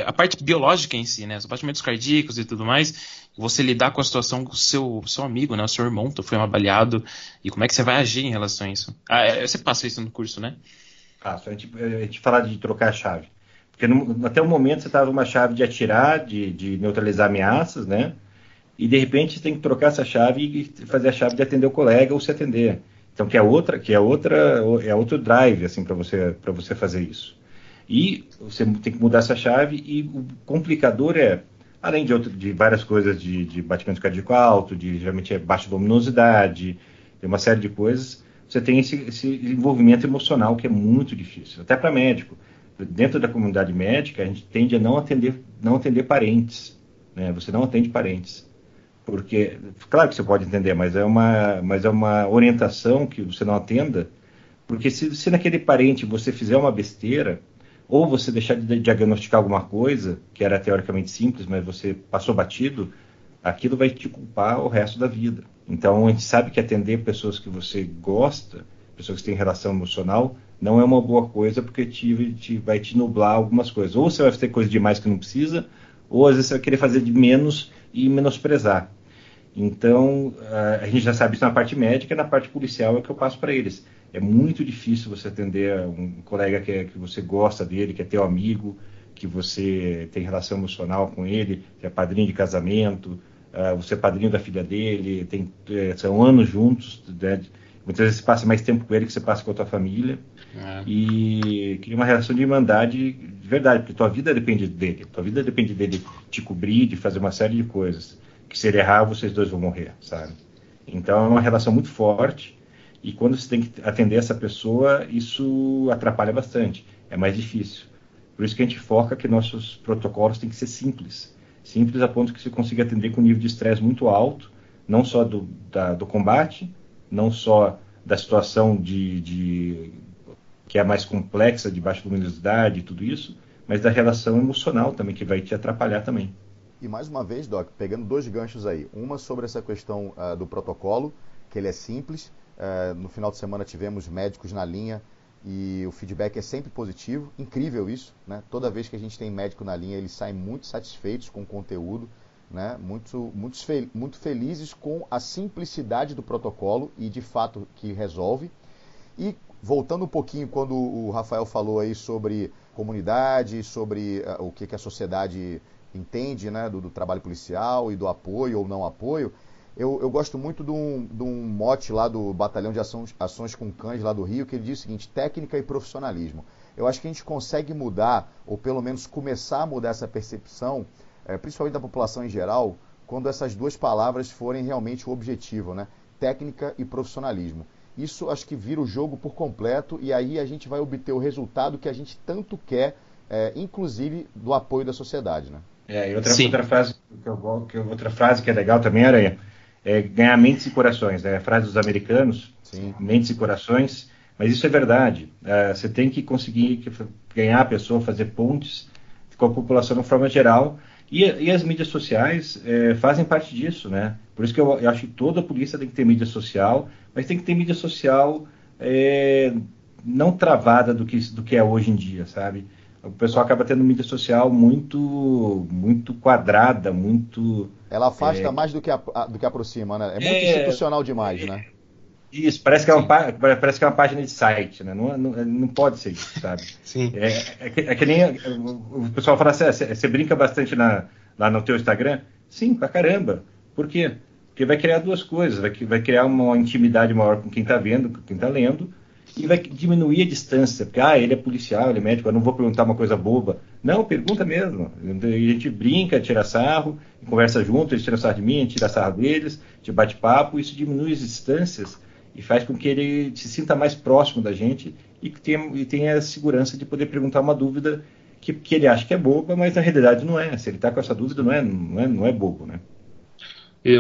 a parte biológica em si, né, os batimentos cardíacos e tudo mais, você lidar com a situação com o seu, seu amigo, né, o seu irmão foi baleado e como é que você vai agir em relação a isso? Ah, é, você passa isso no curso, né? Passo. A gente, a gente fala de trocar a chave. Porque no, até o momento você estava uma chave de atirar, de, de neutralizar ameaças, né? E de repente você tem que trocar essa chave e fazer a chave de atender o colega ou se atender. Então que é outra, que é outra, é outro drive assim para você para você fazer isso. E você tem que mudar essa chave e o complicador é além de, outro, de várias coisas de, de batimento cardíaco alto, de geralmente é baixa luminosidade, tem uma série de coisas. Você tem esse, esse envolvimento emocional que é muito difícil, até para médico. Dentro da comunidade médica, a gente tende a não atender, não atender parentes. Né? Você não atende parentes porque claro que você pode entender, mas é uma, mas é uma orientação que você não atenda, porque se, se naquele parente você fizer uma besteira ou você deixar de diagnosticar alguma coisa que era teoricamente simples, mas você passou batido, aquilo vai te culpar o resto da vida. Então a gente sabe que atender pessoas que você gosta, pessoas que têm relação emocional, não é uma boa coisa porque te, te, vai te nublar algumas coisas. Ou você vai fazer coisa demais que não precisa, ou às vezes você vai querer fazer de menos e menosprezar. Então, a gente já sabe isso na parte médica, na parte policial é o que eu passo para eles. É muito difícil você atender um colega que, é, que você gosta dele, que é teu amigo, que você tem relação emocional com ele, que é padrinho de casamento, uh, você é padrinho da filha dele, tem, é, são anos juntos, né? Muitas vezes você passa mais tempo com ele que você passa com a tua família. É. E cria uma relação de irmandade de verdade, porque tua vida depende dele. Tua vida depende dele te cobrir, de fazer uma série de coisas. Que se ele errar, vocês dois vão morrer, sabe? Então é uma relação muito forte. E quando você tem que atender essa pessoa, isso atrapalha bastante. É mais difícil. Por isso que a gente foca que nossos protocolos têm que ser simples. Simples a ponto que você consiga atender com um nível de estresse muito alto, não só do, da, do combate, não só da situação de, de, que é mais complexa, de baixa luminosidade e tudo isso, mas da relação emocional também, que vai te atrapalhar também. E mais uma vez, Doc, pegando dois ganchos aí. Uma sobre essa questão uh, do protocolo, que ele é simples. Uh, no final de semana tivemos médicos na linha e o feedback é sempre positivo. Incrível isso, né? Toda vez que a gente tem médico na linha, eles saem muito satisfeitos com o conteúdo né, muito, muito, muito felizes com a simplicidade do protocolo e de fato que resolve. E voltando um pouquinho quando o Rafael falou aí sobre comunidade, sobre uh, o que, que a sociedade entende né, do, do, trabalho policial e do apoio ou não apoio, eu, eu gosto muito de um, de um, mote lá do Batalhão de Ações, Ações com Cães lá do Rio, que ele diz o seguinte, técnica e profissionalismo. Eu acho que a gente consegue mudar, ou pelo menos começar a mudar essa percepção é, principalmente da população em geral, quando essas duas palavras forem realmente o objetivo, né? técnica e profissionalismo. Isso acho que vira o jogo por completo e aí a gente vai obter o resultado que a gente tanto quer, é, inclusive do apoio da sociedade. Né? É, outra, outra, frase que eu, que outra frase que é legal também, era é ganhar mentes e corações. Né? A frase dos americanos, Sim. mentes e corações. Mas isso é verdade. É, você tem que conseguir ganhar a pessoa, fazer pontes com a população de forma geral e, e as mídias sociais é, fazem parte disso, né? Por isso que eu, eu, acho que toda polícia tem que ter mídia social, mas tem que ter mídia social é, não travada do que, do que é hoje em dia, sabe? O pessoal acaba tendo mídia social muito muito quadrada, muito... Ela afasta é, mais do que, a, do que aproxima, né? É muito é, institucional demais, né? Isso, parece que, é uma, parece que é uma página de site, né? Não, não, não pode ser isso, sabe? *laughs* Sim. É, é, que, é que nem o pessoal fala assim, ah, você brinca bastante na, lá no teu Instagram? Sim, pra caramba. Por quê? Porque vai criar duas coisas, vai, vai criar uma intimidade maior com quem está vendo, com quem está lendo, e vai diminuir a distância, porque ah, ele é policial, ele é médico, eu não vou perguntar uma coisa boba. Não, pergunta mesmo. A gente brinca, tira sarro, conversa junto, eles tiram sarro de mim, a gente tira sarro deles, a gente bate papo, isso diminui as distâncias e faz com que ele se sinta mais próximo da gente e tenha, e tenha a segurança de poder perguntar uma dúvida que, que ele acha que é boba, mas na realidade não é. Se ele está com essa dúvida, não é, não é, não é bobo, né?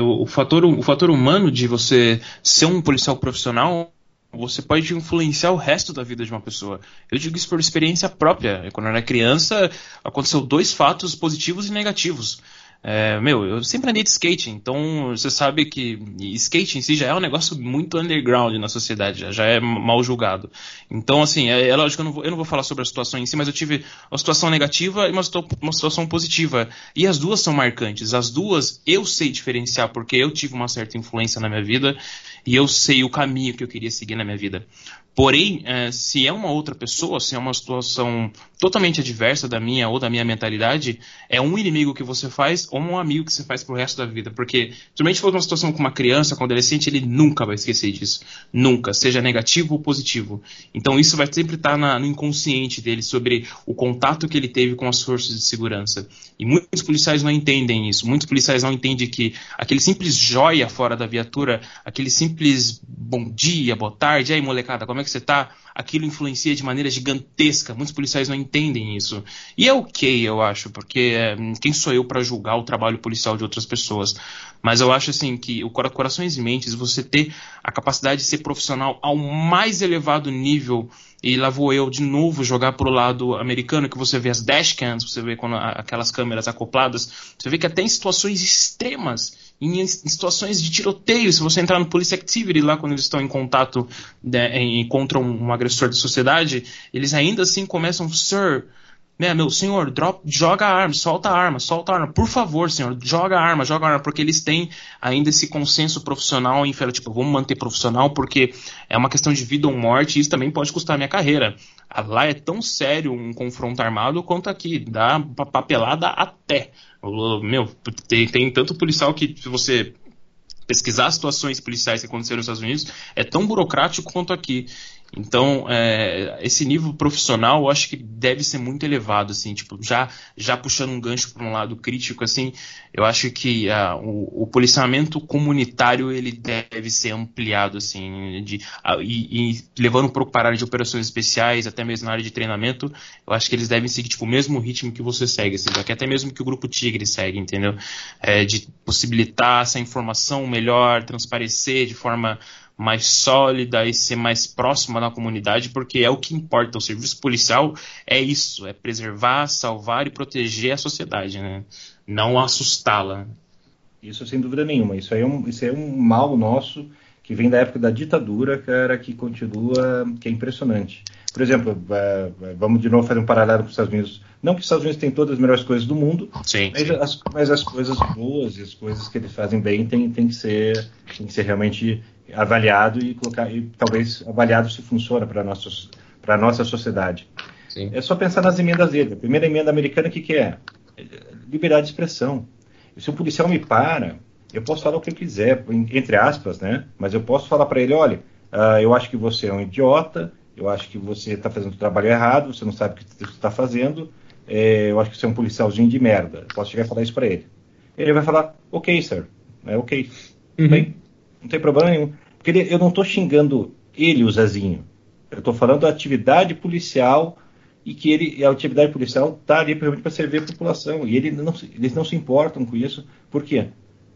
o, fator, o fator humano de você ser um policial profissional você pode influenciar o resto da vida de uma pessoa. Eu digo isso por experiência própria. Quando eu era criança, aconteceu dois fatos positivos e negativos. É, meu, eu sempre andei de skate, então você sabe que skate em si já é um negócio muito underground na sociedade, já, já é mal julgado. Então, assim, é, é lógico, eu não, vou, eu não, vou, falar sobre a situação em si, mas eu tive uma situação negativa e uma, uma situação positiva. E as duas são marcantes. As duas eu sei diferenciar, porque eu tive uma certa influência na minha vida e eu sei o caminho que eu queria seguir na minha vida. Porém, é, se é uma outra pessoa, se é uma situação totalmente adversa da minha ou da minha mentalidade, é um inimigo que você faz ou um amigo que você faz pro resto da vida. Porque, se for uma situação com uma criança, com um adolescente, ele nunca vai esquecer disso. Nunca, seja negativo ou positivo. Então, isso vai sempre estar na, no inconsciente dele sobre o contato que ele teve com as forças de segurança. E muitos policiais não entendem isso. Muitos policiais não entendem que aquele simples joia fora da viatura, aquele simples bom dia, boa tarde, aí molecada, como é que você tá? Aquilo influencia de maneira gigantesca. Muitos policiais não entendem isso. E é ok, eu acho, porque é, quem sou eu para julgar o trabalho policial de outras pessoas? Mas eu acho assim que o Corações e Mentes, você ter a capacidade de ser profissional ao mais elevado nível e lá vou eu de novo jogar pro lado americano, que você vê as dashcams, você vê quando, aquelas câmeras acopladas, você vê que até em situações extremas, em, situações de tiroteio, se você entrar no Police Activity lá quando eles estão em contato, né, encontram um agressor de sociedade, eles ainda assim começam, sir, meu senhor, drop, joga a arma, solta a arma, solta a arma, por favor, senhor, joga a arma, joga a arma, porque eles têm ainda esse consenso profissional em tipo, vamos manter profissional porque é uma questão de vida ou morte e isso também pode custar a minha carreira. Lá é tão sério um confronto armado quanto aqui, dá papelada até. Meu, tem, tem tanto policial que você pesquisar situações policiais que aconteceram nos Estados Unidos é tão burocrático quanto aqui. Então, é, esse nível profissional eu acho que deve ser muito elevado, assim, tipo, já, já puxando um gancho para um lado crítico, assim, eu acho que uh, o, o, policiamento comunitário ele deve ser ampliado, assim, de, uh, e, e, levando para a área de operações especiais, até mesmo na área de treinamento, eu acho que eles devem seguir, tipo, o mesmo ritmo que você segue, assim, até mesmo que o Grupo Tigre segue, entendeu? É, de possibilitar essa informação melhor, transparecer de forma mais sólida e ser mais próxima da comunidade, porque é o que importa. O serviço policial é isso, é preservar, salvar e proteger a sociedade, né? não assustá-la. Isso sem dúvida nenhuma. Isso é um, isso é um mal nosso que vem da época da ditadura, cara, que continua, que é impressionante. Por exemplo, vamos de novo fazer um paralelo com os Estados Unidos. Não que os Estados Unidos têm todas as melhores coisas do mundo, sim, mas, sim. As, mas, As, coisas boas e as coisas que eles fazem bem têm tem que, ser, tem que ser realmente avaliado e colocar e talvez avaliado se funciona para nossa para nossa sociedade. Sim. É só pensar nas emendas dele. A primeira emenda americana o que, que é? Liberdade de expressão. Se um policial me para, eu posso falar o que eu quiser, entre aspas, né? Mas eu posso falar para ele, olha, uh, eu acho que você é um idiota, eu acho que você está fazendo o trabalho errado, você não sabe o que você está fazendo, é, eu acho que você é um policialzinho de merda. Eu posso chegar e falar isso para ele. Ele vai falar, ok, sir, é ok. Uhum. Bem, não tem problema nenhum. Porque ele, eu não estou xingando ele, o Zezinho. Eu estou falando da atividade policial e que ele, a atividade policial está ali para servir a população. E ele não, eles não se importam com isso. Por quê?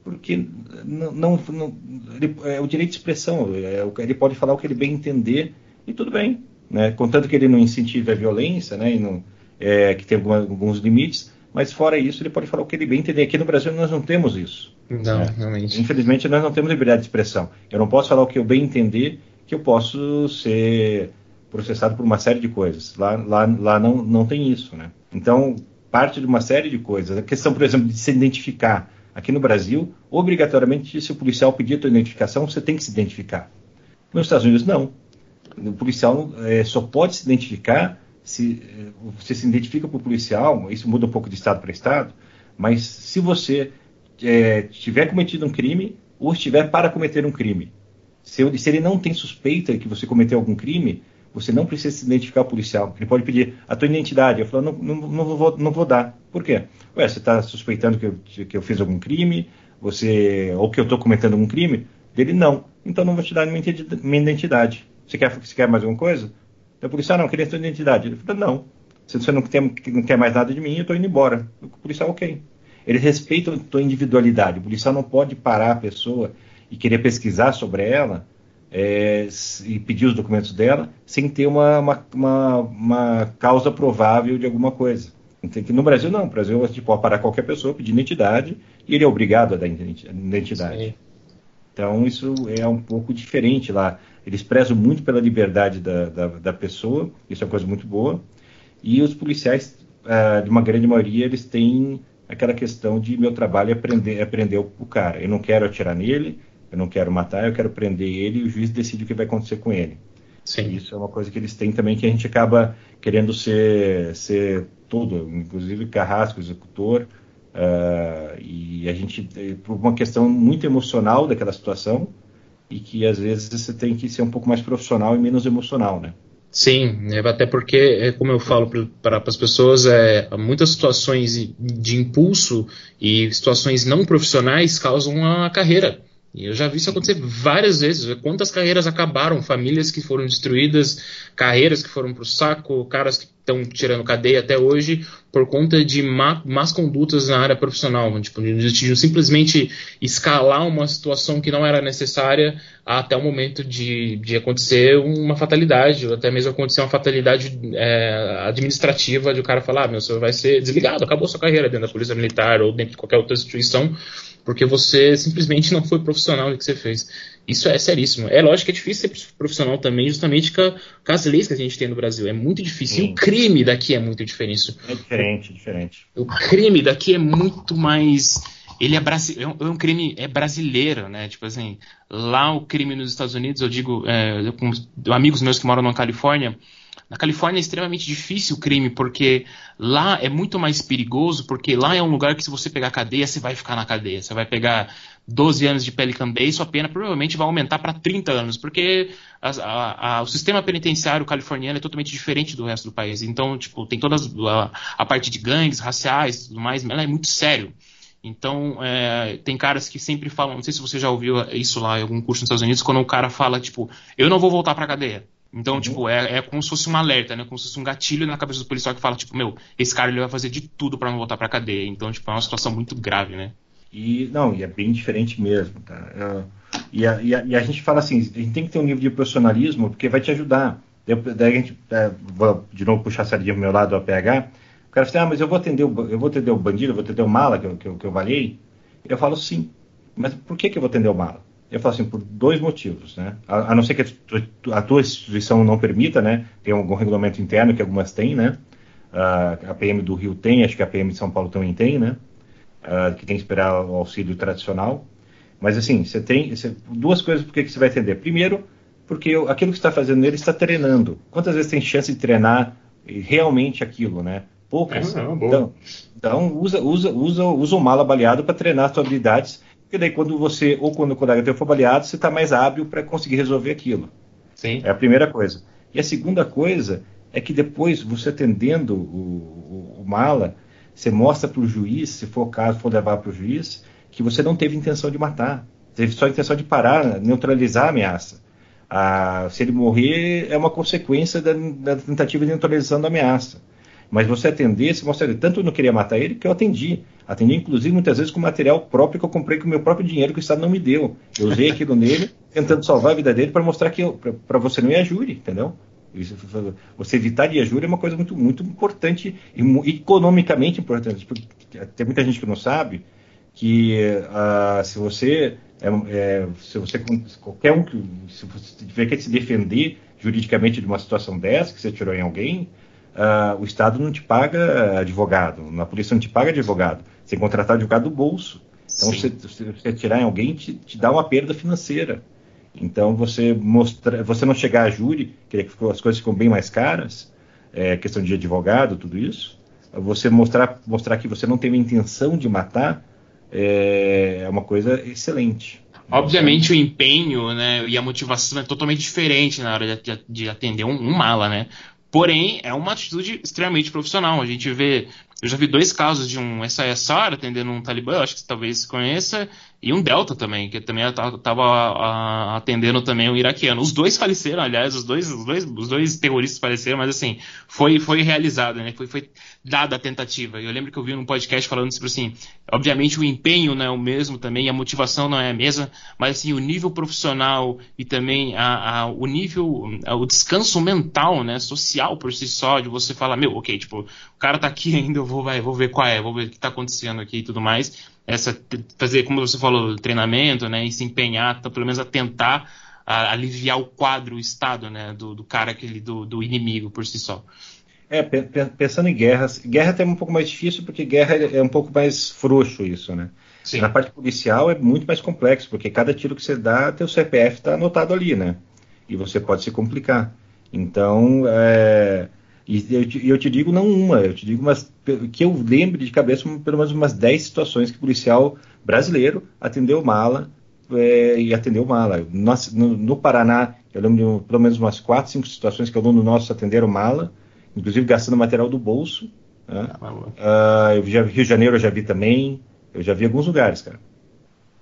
Porque não, não, não ele, é o direito de expressão. É, ele pode falar o que ele bem entender e tudo bem. Né? Contanto que ele não incentive a violência, né? e não, é, que tem alguma, alguns limites, mas fora isso ele pode falar o que ele bem entender. Aqui no Brasil nós não temos isso. Não, né? realmente. Infelizmente nós não temos liberdade de expressão. Eu não posso falar o que eu bem entender, que eu posso ser processado por uma série de coisas. Lá, lá, lá não, não tem isso, né? Então, parte de uma série de coisas. A questão, por exemplo, de se identificar. Aqui no Brasil, obrigatoriamente, se o policial pedir a tua identificação, você tem que se identificar. Nos Estados Unidos, não. O policial é, só pode se identificar se eh, você se identifica por policial, isso muda um pouco de estado para estado, mas se você é, tiver cometido um crime ou estiver para cometer um crime, se, se, ele não tem suspeita que você cometeu algum crime, você não precisa se identificar ao policial. Ele pode pedir a tua identidade. Eu falo, não, não, não, vou, não vou dar. Por quê? Ué, você está suspeitando que eu, que eu fiz algum crime, você ou que eu estou cometendo algum crime? Dele, não. Então não vou te dar minha identidade. Você quer, você quer mais alguma coisa? Então, o policial, não, queria sua identidade. Ele falou, não, se você não, tem, não quer mais nada de mim, eu estou indo embora. O policial, ok. Ele respeita a tua individualidade. O policial não pode parar a pessoa e querer pesquisar sobre ela é, e pedir os documentos dela sem ter uma, uma, uma, uma causa provável de alguma coisa. Então, no Brasil não, no Brasil você pode parar qualquer pessoa, pedir identidade e ele é obrigado a dar identidade. Sim. Então isso é um pouco diferente lá. Eles prezam muito pela liberdade da, da, da pessoa, isso é uma coisa muito boa. E os policiais, uh, de uma grande maioria, eles têm aquela questão de meu trabalho é prender, é prender o, o, cara. Eu não quero atirar nele, eu não quero matar, eu quero prender ele e o juiz decide o que vai acontecer com ele. Sim. Isso é uma coisa que eles têm também que a gente acaba querendo ser, ser tudo, inclusive carrasco, executor. Uh, e a gente, por uma questão muito emocional daquela situação, e que às vezes você tem que ser um pouco mais profissional e menos emocional, né? Sim, é, até porque, é, como eu falo para as pessoas, é, muitas situações de impulso e situações não profissionais causam a carreira. E eu já vi isso acontecer várias vezes. Quantas carreiras acabaram, famílias que foram destruídas, carreiras que foram para o saco, caras que estão tirando cadeia até hoje por conta de má, más condutas na área profissional. Tipo, decidiram simplesmente escalar uma situação que não era necessária até o momento de, de acontecer uma fatalidade, ou até mesmo acontecer uma fatalidade é, administrativa de o cara falar: ah, meu, você vai ser desligado, acabou sua carreira dentro da Polícia Militar ou dentro de qualquer outra instituição porque você simplesmente não foi profissional no que você fez. Isso é seríssimo. É lógico que é difícil ser profissional também, justamente com, as leis que a gente tem no Brasil. É muito difícil. Sim. E o crime daqui é muito diferente. É diferente, diferente. O crime daqui é muito mais. Ele é, brasi... é, um, é um crime é brasileiro, né? Tipo assim, lá o crime nos Estados Unidos, eu digo, é, com amigos meus que moram na Califórnia, na Califórnia é extremamente difícil o crime, porque lá é muito mais perigoso, porque lá é um lugar que se você pegar cadeia, você vai ficar na cadeia. Você vai pegar 12 anos de Pelican Bay, sua pena provavelmente vai aumentar para 30 anos, porque a, a, a, o sistema penitenciário californiano é totalmente diferente do resto do país. Então, tipo, tem toda a, parte de gangues raciais tudo mais, ela é muito sério. Então, é, tem caras que sempre falam, não sei se você já ouviu isso lá em algum curso nos Estados Unidos, quando o cara fala, tipo, eu não vou voltar pra cadeia. Então, uhum. tipo, é, é, como se fosse um alerta, né? Como se fosse um gatilho na cabeça do policial que fala, tipo, meu, esse cara ele vai fazer de tudo para não voltar pra cadeia. Então, tipo, é uma situação muito grave, né? E, não, e é bem diferente mesmo, tá? É, e, a, e, a, e, a, gente fala assim, a gente tem que ter um nível de profissionalismo porque vai te ajudar. Daí a gente, é, vou de novo puxar a sardinha pro meu lado do APH, o cara fala assim, ah, mas eu vou atender o, eu vou atender o bandido, eu vou atender o mala que eu, que eu, que eu valhei? Eu falo, sim. Mas por que, que eu vou atender o mala? Eu falo assim, por dois motivos, né? A, a não ser que a tua, a tua, instituição não permita, né? Tem algum regulamento interno que algumas têm, né? Uh, a PM do Rio tem, acho que a PM de São Paulo também tem, né? Uh, que tem que esperar o auxílio tradicional. Mas assim, você tem você, duas coisas por que você vai atender. Primeiro, porque aquilo que está fazendo nele está treinando. Quantas vezes tem chance de treinar realmente aquilo, né? Poucas. É, então, então usa, usa, usa, usa o mala baleado para treinar suas habilidades porque daí quando você, ou quando o colega teu for baleado, você está mais hábil para conseguir resolver aquilo. Sim. É a primeira coisa. E a segunda coisa é que depois, você atendendo o, o, o mala, você mostra para o juiz, se for o caso, for levar para o juiz, que você não teve intenção de matar. Teve só a intenção de parar, neutralizar a ameaça. Ah, se ele morrer, é uma consequência da, da tentativa de neutralização da ameaça. Mas você atender, se mostra tanto não queria matar ele que eu atendi. Atendi, inclusive, muitas vezes com material próprio que eu comprei com o meu próprio dinheiro que o Estado não me deu. Eu usei aquilo nele, *laughs* tentando salvar a vida dele para mostrar que para você não ir a júri, entendeu? Você evitar de júri é uma coisa muito, muito importante e economicamente importante. Porque tem muita gente que não sabe que uh, se você é, é, se você qualquer um que se você tiver que se defender juridicamente de uma situação dessa que você tirou em alguém uh, o Estado não te paga advogado, a polícia não te paga advogado. Você contratar advogado do bolso. Então, se você tirar em alguém, te, te, dá uma perda financeira. Então, você mostra, você não chegar a júri, que as coisas ficam bem mais caras, é, questão de advogado, tudo isso. Você mostrar, mostrar que você não teve a intenção de matar é, é uma coisa excelente. Obviamente o empenho né, e a motivação é totalmente diferente na hora de, de atender um, um, mala, né? Porém, é uma atitude extremamente profissional. A gente vê. Eu já vi dois casos de um SISR atendendo um talibã, acho que talvez conheça, e um Delta também, que também estava atendendo também um iraquiano. Os dois faleceram, aliás, os dois, os dois, os dois terroristas faleceram, mas assim, foi, foi realizado, né? Foi, foi dada a tentativa. Eu lembro que eu vi num podcast falando tipo assim, obviamente o empenho não é o mesmo também, a motivação não é a mesma, mas assim, o nível profissional e também a, a, o nível, o descanso mental, né, social por si só, de você falar, meu, ok, tipo, o cara tá aqui ainda, eu vou, vai, vou ver qual é, vou ver o que tá acontecendo aqui e tudo mais essa fazer, como você falou, treinamento, né, e se empenhar, então, pelo menos a tentar a, aliviar o quadro, o estado, né, do, do cara aquele do, do inimigo por si só. É, pensando em guerras, guerra é um pouco mais difícil porque guerra é um pouco mais frouxo isso, né? Sim. Na parte policial é muito mais complexo, porque cada tiro que você dá, teu CPF está anotado ali, né? E você pode se complicar. Então, é, e eu te, eu te, digo não uma, eu te digo umas, que eu lembre de cabeça pelo menos umas 10 situações que o policial brasileiro atendeu mala é, e atendeu mala. no, no, Paraná, eu lembro de pelo menos umas 4, 5 situações que aluno nosso atenderam mala, inclusive gastando material do bolso. Né? Ah, eu já, Rio de Janeiro eu já vi também, eu já vi alguns lugares, cara.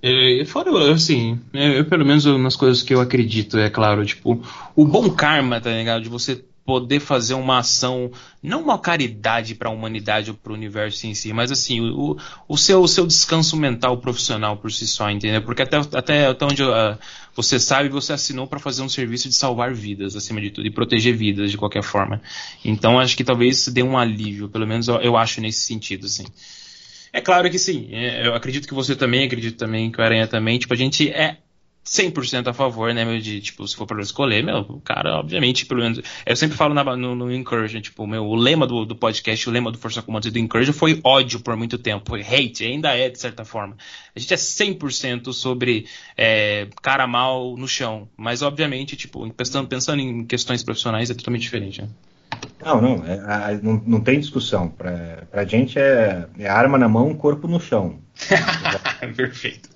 É, fora, assim, eu, eu, pelo menos nas coisas que eu acredito, é claro, tipo, o bom karma, tá ligado? De você poder fazer uma ação, não uma caridade para a humanidade ou para o universo em si, mas assim, o, o, seu, o seu descanso mental profissional por si só, entendeu? Porque até, até, até onde uh, você sabe, você assinou para fazer um serviço de salvar vidas, acima de tudo, e proteger vidas de qualquer forma. Então acho que talvez dê um alívio, pelo menos eu, eu acho nesse sentido, assim. É claro que sim, é, eu acredito que você também, acredito também que o Aranha também, tipo, a gente é 100% a favor, né, meu, de, tipo, se for para escolher, meu, o cara, obviamente, pelo menos, eu sempre falo na, no, no Encourage, tipo, meu, o lema do, do podcast, o lema do Força Comandos e do Encourage foi ódio por muito tempo, foi hate, ainda é, de certa forma. A gente é 100% sobre é, cara mal no chão, mas, obviamente, tipo, pensando, pensando em questões profissionais é totalmente diferente, né? Não, não, é, não, não, tem discussão. Pra, pra gente é, é arma na mão, corpo no chão. *laughs* Perfeito.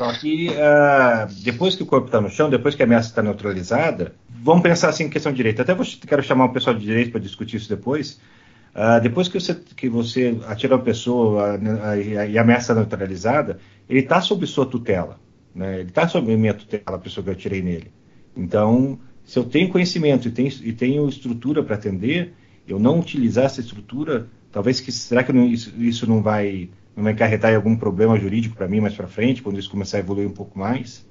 Só que uh, depois que o corpo está no chão, depois que a ameaça está neutralizada, vamos pensar assim em questão de direito. Até vou, quero chamar um pessoal de direito para discutir isso depois. Uh, depois que você, que você atira uma pessoa e a, ameaça neutralizada, ele está sob sua tutela. Né? Ele está sob minha tutela, a pessoa que eu atirei nele. Então, se eu tenho conhecimento e tenho, e tenho estrutura para atender, eu não utilizar essa estrutura, talvez que será que não, isso, isso, não vai não vai encarretar em algum problema jurídico para mim mais para frente, quando isso começar a evoluir um pouco mais?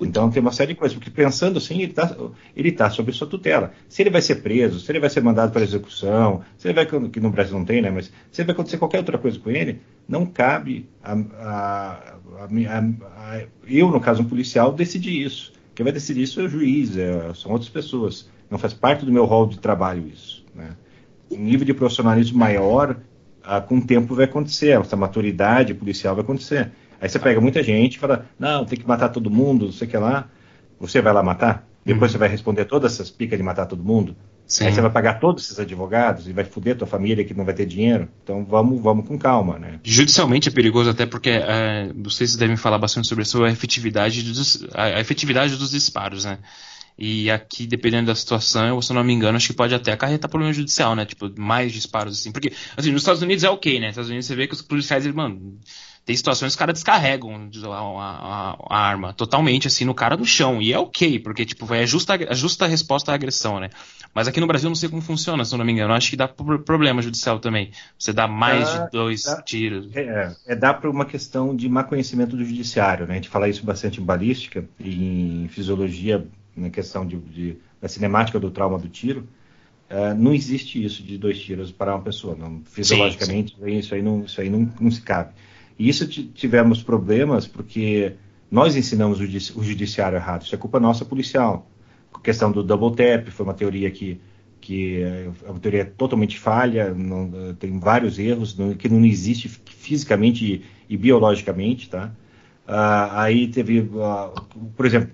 Então tem uma série de coisas, porque pensando assim, ele está ele tá sob sua tutela. Se ele vai ser preso, se ele vai ser mandado para execução, se ele vai, que no Brasil não tem, né, mas se vai acontecer qualquer outra coisa com ele, não cabe a, a, a, eu, no caso um policial, decidir isso. Quem vai decidir isso é o juiz, é, são outras pessoas. Não faz parte do meu rol de trabalho isso. Né? Um nível de profissionalismo maior, ah, com o tempo vai acontecer, essa maturidade policial vai acontecer. Aí você pega muita gente e fala, não, tem que matar todo mundo, não sei o que lá. Você vai lá matar? Depois uhum. você vai responder todas essas picas de matar todo mundo? Sim. Aí você vai pagar todos esses advogados e vai foder tua família que não vai ter dinheiro. Então vamos, vamos com calma, né? Judicialmente é perigoso até porque é, vocês devem falar bastante sobre isso, a efetividade dos, a efetividade dos disparos, né? E aqui, dependendo da situação, se eu não me engano, acho que pode até acarretar problema judicial, né? Tipo, mais disparos assim. Porque, assim, nos Estados Unidos é ok, né? Nos Estados Unidos você vê que os policiais, mano, tem situações que os caras descarregam a, a, a, arma totalmente assim no cara no chão. E é ok, porque tipo, é a justa, a justa resposta à agressão, né? Mas aqui no Brasil eu não sei como funciona, se eu não me engano. Eu acho que dá problema judicial também. Você dá mais dá, de dois dá, tiros. É, é, é dá para uma questão de má conhecimento do judiciário, né? A gente fala isso bastante em balística e em fisiologia, na questão de, de da cinemática do trauma do tiro. Uh, não existe isso de dois tiros para uma pessoa. Não, fisiologicamente, sim, sim. isso aí, não, isso aí não, não se cabe. E isso tivemos problemas porque nós ensinamos o, judiciário errado. Isso é culpa nossa policial. A questão do double tap foi uma teoria que, que é uma teoria totalmente falha, não, tem vários erros, não, que não existe fisicamente e, e biologicamente, tá? Uh, aí teve, uh, por exemplo,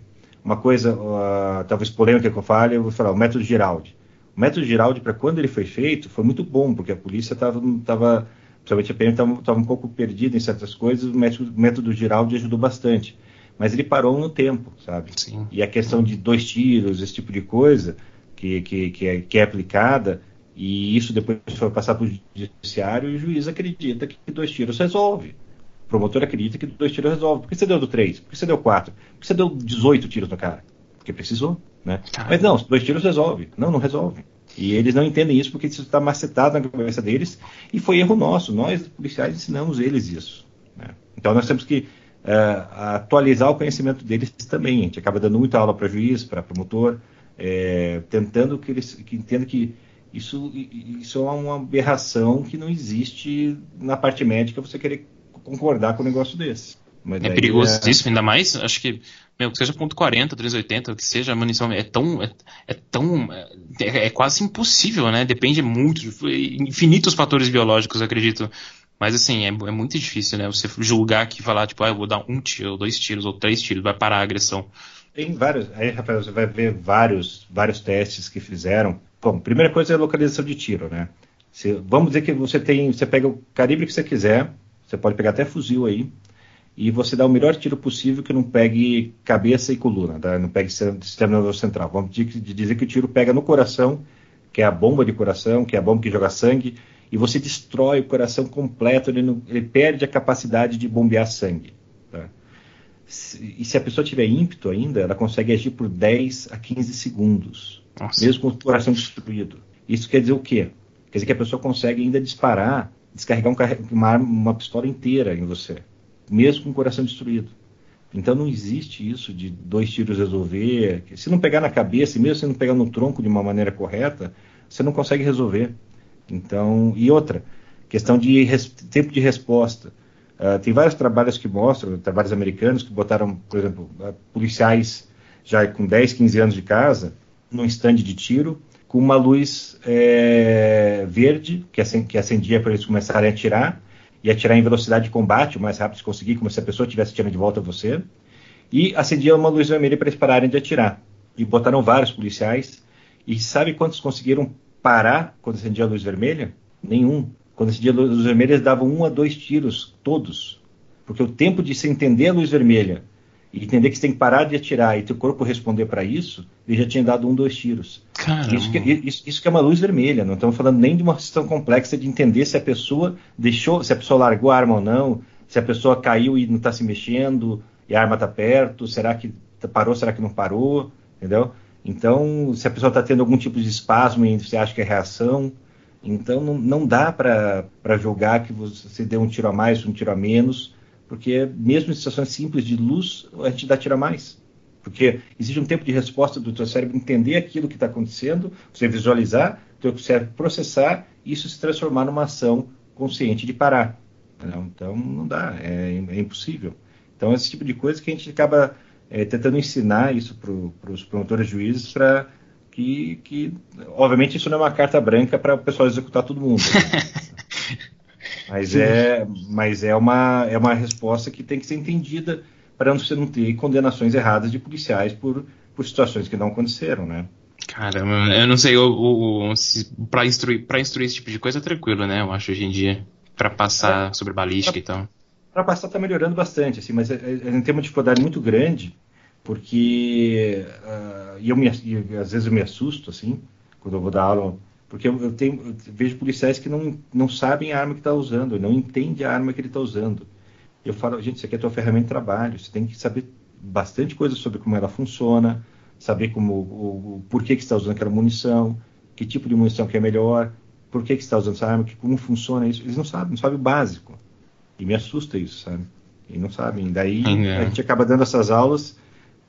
uma coisa, uh, talvez polêmica que eu fale, eu vou falar, o método Giraldi. O método Giraldi, para quando ele foi feito, foi muito bom, porque a polícia estava principalmente a PM estava um pouco perdida em certas coisas, o método, o método Giraldi ajudou bastante. Mas ele parou no tempo, sabe? Sim. E a questão de dois tiros, esse tipo de coisa, que, que, que, é, que é aplicada, e isso depois foi passar para o judiciário, e o juiz acredita que dois tiros resolve. O promotor acredita que dois tiros resolve. Por que você deu do três? Por que você deu quatro? Por que você deu 18 tiros no cara? Porque precisou, né? Mas não, dois tiros resolve. Não, não resolve. E eles não entendem isso porque isso está macetado na cabeça deles e foi erro nosso. Nós, policiais, ensinamos eles isso. Né? Então nós temos que uh, atualizar o conhecimento deles também. A gente acaba dando muita aula para juiz, para promotor, é, tentando que eles que entendam que isso, isso é uma aberração que não existe na parte médica você querer concordar com um negócio desse. Mas é perigosíssimo, é... ainda mais, acho que, meu, que seja ponto .40, 380, que seja a munição, é tão, é, é tão, é, é, quase impossível, né? Depende muito, de infinitos fatores biológicos, acredito. Mas assim, é, é muito difícil, né? Você julgar que falar, tipo, ah, eu vou dar um tiro, ou dois tiros, ou três tiros, vai parar a agressão. Tem vários, aí, Rafael, você vai ver vários, vários testes que fizeram. Bom, primeira coisa é a localização de tiro, né? Se, vamos dizer que você tem, você pega o calibre que você quiser, você pode pegar até fuzil aí, e você dá o melhor tiro possível que não pegue cabeça e coluna, tá? não pegue sistema nervoso central. Vamos dizer que o tiro pega no coração, que é a bomba de coração, que é a bomba que joga sangue, e você destrói o coração completo, ele, não, ele perde a capacidade de bombear sangue. Tá? E se a pessoa tiver ímpeto ainda, ela consegue agir por 10 a 15 segundos, Nossa. mesmo com o coração destruído. Isso quer dizer o quê? Quer dizer que a pessoa consegue ainda disparar, descarregar um, uma, uma pistola inteira em você mesmo com o coração destruído. Então não existe isso de dois tiros resolver. Se não pegar na cabeça, e mesmo se não pegar no tronco de uma maneira correta, você não consegue resolver. Então, e outra, questão de tempo de resposta. Uh, tem vários trabalhos que mostram, trabalhos americanos que botaram, por exemplo, uh, policiais já com 10, 15 anos de casa, num estande de tiro, com uma luz é, verde que acendia para eles começarem a atirar, e atirar em velocidade de combate o mais rápido que conseguir, como se a pessoa estivesse atirando de volta a você. E acendia uma luz vermelha para eles pararem de atirar. E botaram vários policiais. E sabe quantos conseguiram parar quando acendia a luz vermelha? Nenhum. Quando acendia a luz vermelha, eles davam um a dois tiros, todos. Porque o tempo de se entender a luz vermelha e entender que você tem que parar de atirar e teu corpo responder para isso, ele já tinha dado um, dois tiros. Isso que, isso, isso que, é uma luz vermelha, não estamos falando nem de uma questão complexa de entender se a pessoa deixou, se a pessoa largou a arma ou não, se a pessoa caiu e não está se mexendo e a arma está perto, será que parou, será que não parou, entendeu? Então, se a pessoa está tendo algum tipo de espasmo e você acha que é reação, então não, não dá para julgar que você deu um tiro a mais, um tiro a menos, porque mesmo em situações simples de luz, a gente dá tiro a mais. Porque existe um tempo de resposta do teu cérebro entender aquilo que está acontecendo, você visualizar, teu cérebro processar e isso se transformar numa ação consciente de parar. Então não dá, é, é, impossível. Então esse tipo de coisa que a gente acaba é, tentando ensinar isso para os promotores juízes para que, que, obviamente, isso não é uma carta branca para o pessoal executar todo mundo. Né? *laughs* mas é, mas é uma, é uma resposta que tem que ser entendida para você não ter condenações erradas de policiais por, por situações que não aconteceram, né? Caramba, eu não sei, para instruir, instruir esse tipo de coisa é tranquilo, né? Eu acho hoje em dia, para passar é, sobre balística pra, e tal. Para passar está melhorando bastante, assim, mas é, é, é um tema de dificuldade muito grande, porque uh, e eu me, e às vezes eu me assusto assim quando eu vou dar aula porque eu, eu, tenho, eu vejo policiais que não, não sabem a arma que está usando não entendem a arma que ele está usando eu falo gente isso aqui é a tua ferramenta de trabalho você tem que saber bastante coisa sobre como ela funciona saber como o, o por que que está usando aquela munição que tipo de munição que é melhor por que que está usando essa arma que como funciona isso eles não sabem não sabem o básico e me assusta isso sabe e não sabem daí é. a gente acaba dando essas aulas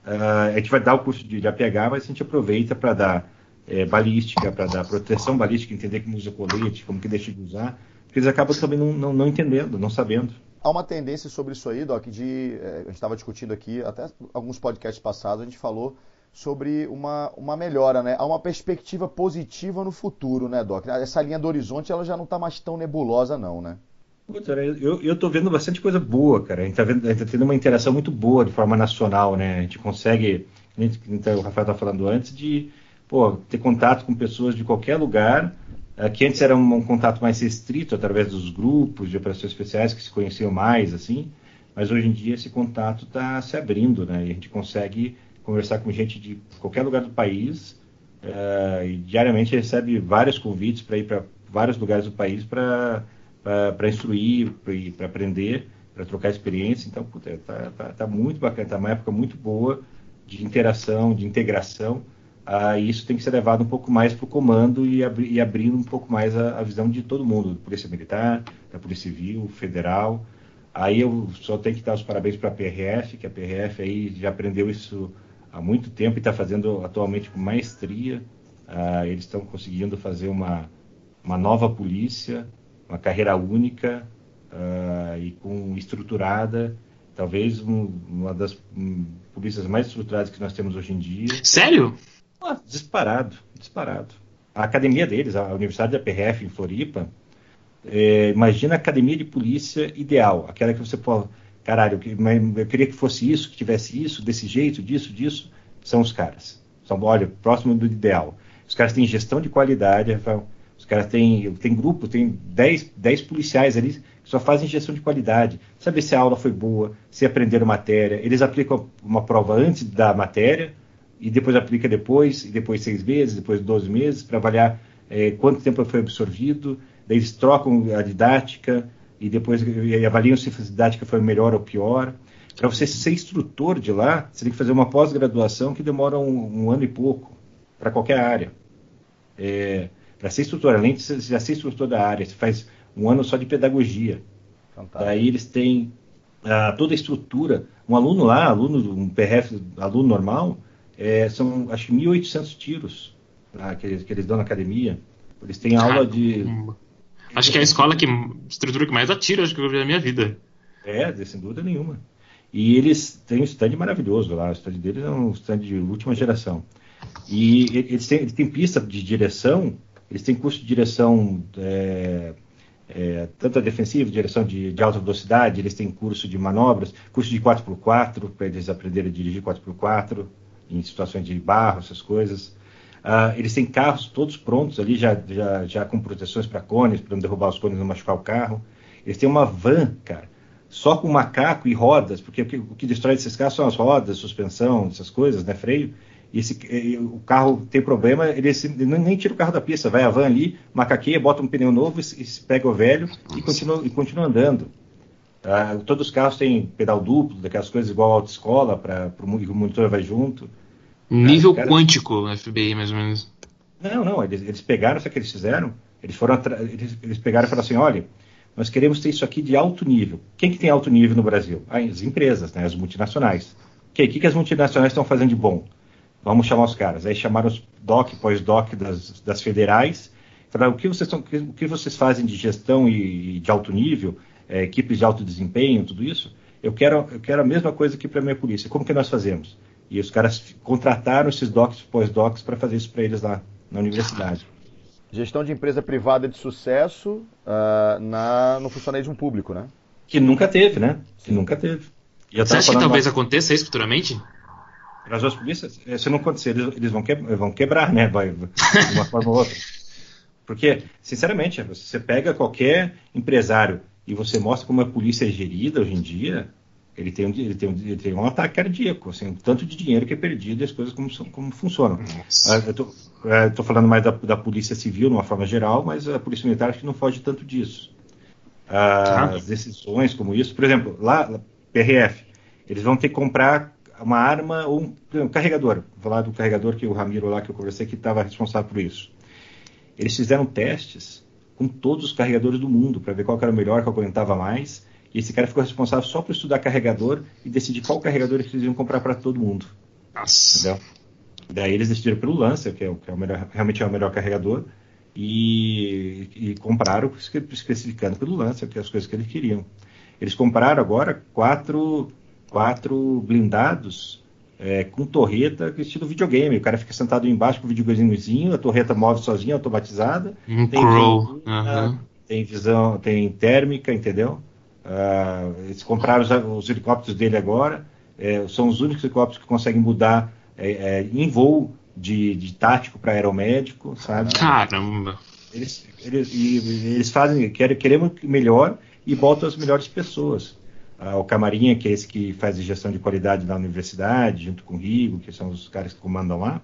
Uh, a gente vai dar o curso de, de APH, mas a gente aproveita para dar é, balística, para dar proteção balística, entender como usa colete, como que deixa de usar, porque eles acabam também não, não, não entendendo, não sabendo. Há uma tendência sobre isso aí, Doc, de. É, a gente estava discutindo aqui, até alguns podcasts passados, a gente falou sobre uma, uma melhora, né? Há uma perspectiva positiva no futuro, né, Doc? Essa linha do horizonte ela já não está mais tão nebulosa, não, né? eu, eu tô vendo bastante coisa boa, cara. A gente, tá vendo, a gente tá tendo uma interação muito boa de forma nacional, né? A gente consegue, a gente, então, o Rafael tá falando antes, de pô, ter contato com pessoas de qualquer lugar, que antes era um, um, contato mais restrito através dos grupos de operações especiais que se conheciam mais, assim, mas hoje em dia esse contato está se abrindo, né? E a gente consegue conversar com gente de qualquer lugar do país uh, e diariamente recebe vários convites para ir para vários lugares do país para para instruir, para aprender, para trocar experiência. Então, puta, tá, tá, tá, muito bacana, tá uma época muito boa de interação, de integração. Ah, isso tem que ser levado um pouco mais para o comando e, abri, e, abrindo um pouco mais a, a, visão de todo mundo, da Polícia Militar, da Polícia Civil, Federal. Aí eu só tenho que dar os parabéns para a PRF, que a PRF aí já aprendeu isso há muito tempo e está fazendo atualmente com maestria. Ah, eles estão conseguindo fazer uma, uma nova polícia, uma carreira única uh, e com estruturada, talvez um, uma das um, polícias mais estruturadas que nós temos hoje em dia. Sério? Ah, disparado, disparado. A academia deles, a Universidade da PRF em Floripa, é, imagina a academia de polícia ideal, aquela que você pode, caralho, eu queria que fosse isso, que tivesse isso, desse jeito, disso, disso, são os caras. São, olha, próximo do ideal. Os caras têm gestão de qualidade, Rafael, caras têm, tem grupo, tem 10, 10 policiais ali que só fazem gestão de qualidade, saber se a aula foi boa, se aprenderam matéria. Eles aplicam uma prova antes da matéria e depois aplica depois, e depois seis meses, depois 12 meses, para avaliar é, quanto tempo foi absorvido. Daí eles trocam a didática e depois e avaliam se a didática foi melhor ou pior. Para você ser instrutor de lá, você tem que fazer uma pós-graduação que demora um, um ano e pouco para qualquer área. É, para ser instrutor, além de já ser instrutor da área, você faz um ano só de pedagogia. Fantástico. Daí eles têm uh, toda a estrutura. Um aluno lá, aluno, um PRF, aluno normal, é, são acho que 1.800 tiros tá, que, eles, que eles dão na academia. Eles têm aula de. Acho que é a escola que estrutura que mais atira acho que eu vi na minha vida. É, sem dúvida nenhuma. E eles têm um stand maravilhoso lá. O stand deles é um stand de última geração. E eles têm, eles têm pista de direção eles têm curso de direção é, é, tanto a defensiva, direção de, de, alta velocidade, eles têm curso de manobras, curso de 4x4, para eles aprenderem a dirigir 4x4 em situações de barro, essas coisas. Uh, eles têm carros todos prontos ali, já, já, já com proteções para cones, para não derrubar os cones e não machucar o carro. Eles têm uma van, cara, só com macaco e rodas, porque o que, o que destrói esses carros são as rodas, suspensão, essas coisas, né, freio. E esse, e, o carro tem problema, ele, ele, nem tira o carro da pista, vai a van ali, macaqueia, bota um pneu novo, e, e pega o velho e continua, e continua andando. Ah, todos os carros têm pedal duplo, daquelas coisas igual a autoescola, para o monitor vai junto. Nível cara, quântico no FBI, mais ou menos. Não, não, eles, eles pegaram, sabe o que eles fizeram? Eles foram eles, eles pegaram e falaram assim, olha, nós queremos ter isso aqui de alto nível. Quem que tem alto nível no Brasil? As empresas, né, as multinacionais. O que, que, que as multinacionais estão fazendo de bom? Vamos chamar os caras. Aí chamaram os DOC, pós-DOC das, das federais. Falaram, o que vocês, tão, o que vocês fazem de gestão e, e de alto nível, é, equipes de alto desempenho, tudo isso? Eu quero, eu quero a mesma coisa aqui para a minha polícia. Como que nós fazemos? E os caras contrataram esses docs, pós-docs, para fazer isso para eles lá na universidade. Gestão de empresa privada de sucesso uh, na, no funcionalismo público, né? Que nunca teve, né? Que nunca teve. Você acha que talvez uma... aconteça isso futuramente? Nas duas polícias, eh, se não acontecer, eles, eles vão, que, vão quebrar, né? Vai, de uma forma ou outra. *laughs* Porque, sinceramente, você pega qualquer empresário e você mostra como a polícia é gerida hoje em dia, ele tem um, ele tem um, ele tem um ataque cardíaco, assim, tanto de dinheiro que é perdido e as coisas como, como funcionam. Ah, eu estou é, falando mais da, da, polícia civil, de uma forma geral, mas a polícia militar acho que não foge tanto disso. Ah, as decisões como isso, por exemplo, lá, PRF, eles vão ter que comprar uma arma ou um, um carregador. Vou falar do carregador que o Ramiro lá que eu conversei que estava responsável por isso. Eles fizeram testes com todos os carregadores do mundo para ver qual era o melhor, qual aguentava mais e esse cara ficou responsável só por estudar carregador e decidir qual carregador eles iam comprar para todo mundo. Nossa. Entendeu? Daí eles decidiram pelo Lancer, que é o, que é o melhor, realmente é o melhor carregador, e, e compraram especificando pelo Lancer, que é as coisas que eles queriam. Eles compraram agora quatro, quatro blindados é, com torreta estilo videogame. O cara fica sentado embaixo com o videogamezinho, a torreta move sozinha, automatizada. Um tem, crow. Uhum. tem visão, tem térmica, entendeu? Uh, eles compraram os, os, helicópteros dele agora, é, são os únicos helicópteros que conseguem mudar é, é, em voo de, de tático para aeromédico, sabe? Caramba! Eles, eles, eles fazem, querem, queremos melhor e botam as melhores pessoas. Ah, o Camarinha, que é esse que faz gestão de qualidade na universidade, junto com o Rigo, que são os caras que comandam lá,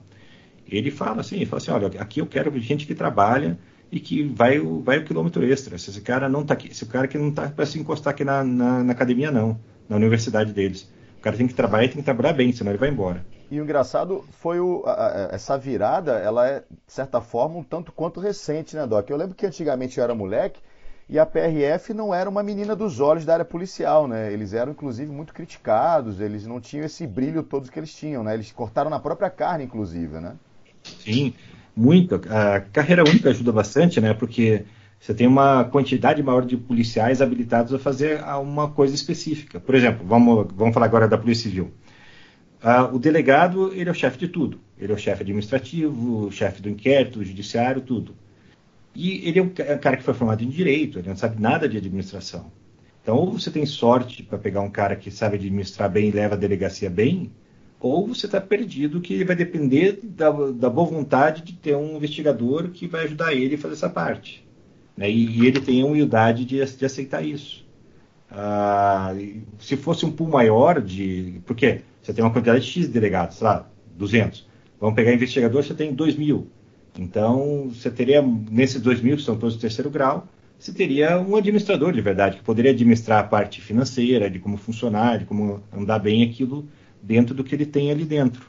ele fala assim, ele fala assim, olha, aqui eu quero gente que trabalha e que vai o, vai o quilômetro extra. Se esse cara não tá aqui, esse cara que não está para se encostar aqui na, na, na, academia, não, na universidade deles. O cara tem que trabalhar e tem que trabalhar bem, senão ele vai embora. E o engraçado foi o, a, a, essa virada, ela é, de certa forma, um tanto quanto recente, né, Doc? Eu lembro que antigamente eu era moleque e a PRF não era uma menina dos olhos da área policial, né? Eles eram, inclusive, muito criticados, eles não tinham esse brilho todos que eles tinham, né? Eles cortaram na própria carne, inclusive, né? Sim, muito. A carreira única ajuda bastante, né? Porque você tem uma quantidade maior de policiais habilitados a fazer uma coisa específica. Por exemplo, vamos, vamos falar agora da Polícia Civil. Uh, o delegado, ele é o chefe de tudo. Ele é o chefe administrativo, chefe do inquérito, o judiciário, tudo. E ele é um cara que foi formado em direito, ele não sabe nada de administração. Então, ou você tem sorte para pegar um cara que sabe administrar bem e leva a delegacia bem, ou você está perdido, que vai depender da, da, boa vontade de ter um investigador que vai ajudar ele a fazer essa parte. Né? E, e, ele tem a humildade de, de aceitar isso. Ah, se fosse um pool maior de. Porque você tem uma quantidade de X de delegados, sei lá, 200. Vamos pegar investigador, você tem 2 mil. Então, você teria, nesses 2 mil, que são todos de terceiro grau, você teria um administrador de verdade, que poderia administrar a parte financeira, de como funcionar, de como andar bem aquilo dentro do que ele tem ali dentro.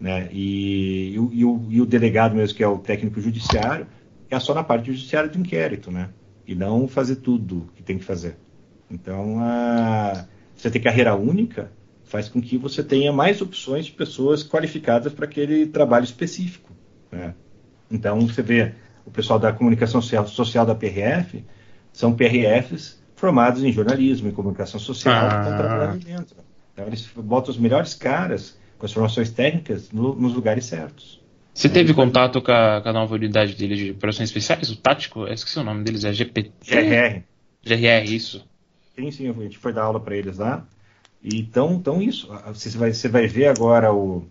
Né? E, e, o, e, o, delegado mesmo, que é o técnico judiciário, é só na parte judiciária de inquérito, né? E não fazer tudo que tem que fazer. Então, a, você ter carreira única faz com que você tenha mais opções de pessoas qualificadas para aquele trabalho específico. Né? Então, você vê o pessoal da comunicação social, social da PRF, são PRFs formados em jornalismo e comunicação social ah. que estão trabalhando dentro. Então eles botam os melhores caras com as formações técnicas no, nos lugares certos. Você é, teve contato com a, com a, nova unidade dele de operações especiais, o tático? Eu esqueci o nome deles, é GPT? GRR. GRR, isso. Sim, sim, a gente foi dar aula para eles lá. Então, então isso. Você vai, você vai ver agora o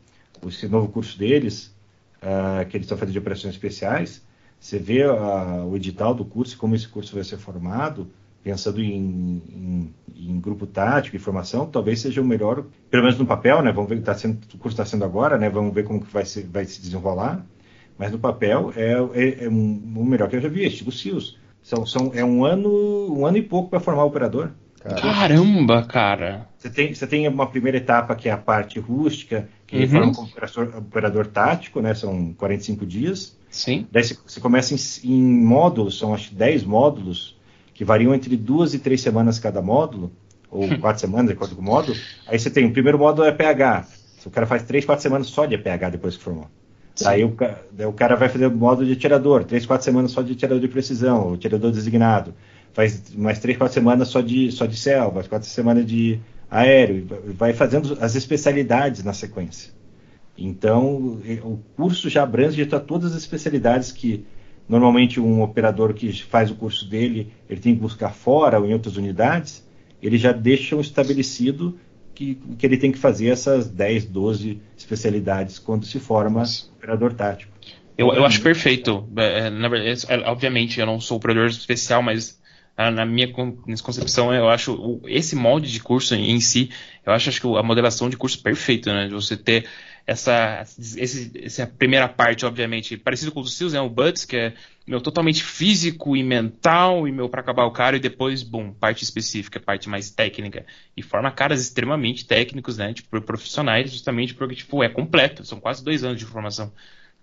esse novo curso deles, uh, que eles estão fazendo de operações especiais. Você vê uh, o edital do curso, como esse curso vai ser formado pensando em, em, em, grupo tático e formação, talvez seja o melhor, pelo menos no papel, né? Vamos ver o que tá sendo, o curso está sendo agora, né? Vamos ver como que vai se, vai se desenrolar. Mas no papel é, é, é um, o melhor que eu já vi, estilo SEALs. São, são, é um ano, um ano e pouco para formar o operador. Caramba, cara! Você tem, você tem uma primeira etapa que é a parte rústica, que uhum. forma como operador, operador, tático, né? São 45 dias. Sim. Daí você, começa em, em, módulos, são acho que 10 módulos, que variam entre duas e três semanas cada módulo, ou quatro semanas, de acordo com o módulo. Aí você tem, o primeiro módulo é PH. O cara faz três, quatro semanas só de PH depois que formou. Sim. Aí o, o, cara vai fazer o módulo de atirador, três, quatro semanas só de atirador de precisão, o atirador designado faz mais três, quatro semanas só de, só de selva, quatro semanas de aéreo, vai fazendo as especialidades na sequência. Então, o curso já abrange todas as especialidades que normalmente um operador que faz o curso dele, ele tem que buscar fora ou em outras unidades, ele já deixa estabelecido que, que ele tem que fazer essas 10, 12 especialidades quando se forma operador tático. Eu, eu acho perfeito. É, é na verdade, é, obviamente, eu não sou operador especial, mas na minha concepção, eu acho esse molde de curso em si, eu acho, acho que a modelação de curso perfeita, né? De você ter essa, esse, essa primeira parte, obviamente, parecido com o Seals, né? O Buds, que é meu totalmente físico e mental, e meu para acabar o cara, e depois, bom, parte específica, parte mais técnica. E forma caras extremamente técnicos, né? Tipo, profissionais, justamente porque, tipo, é completo. São quase dois anos de formação.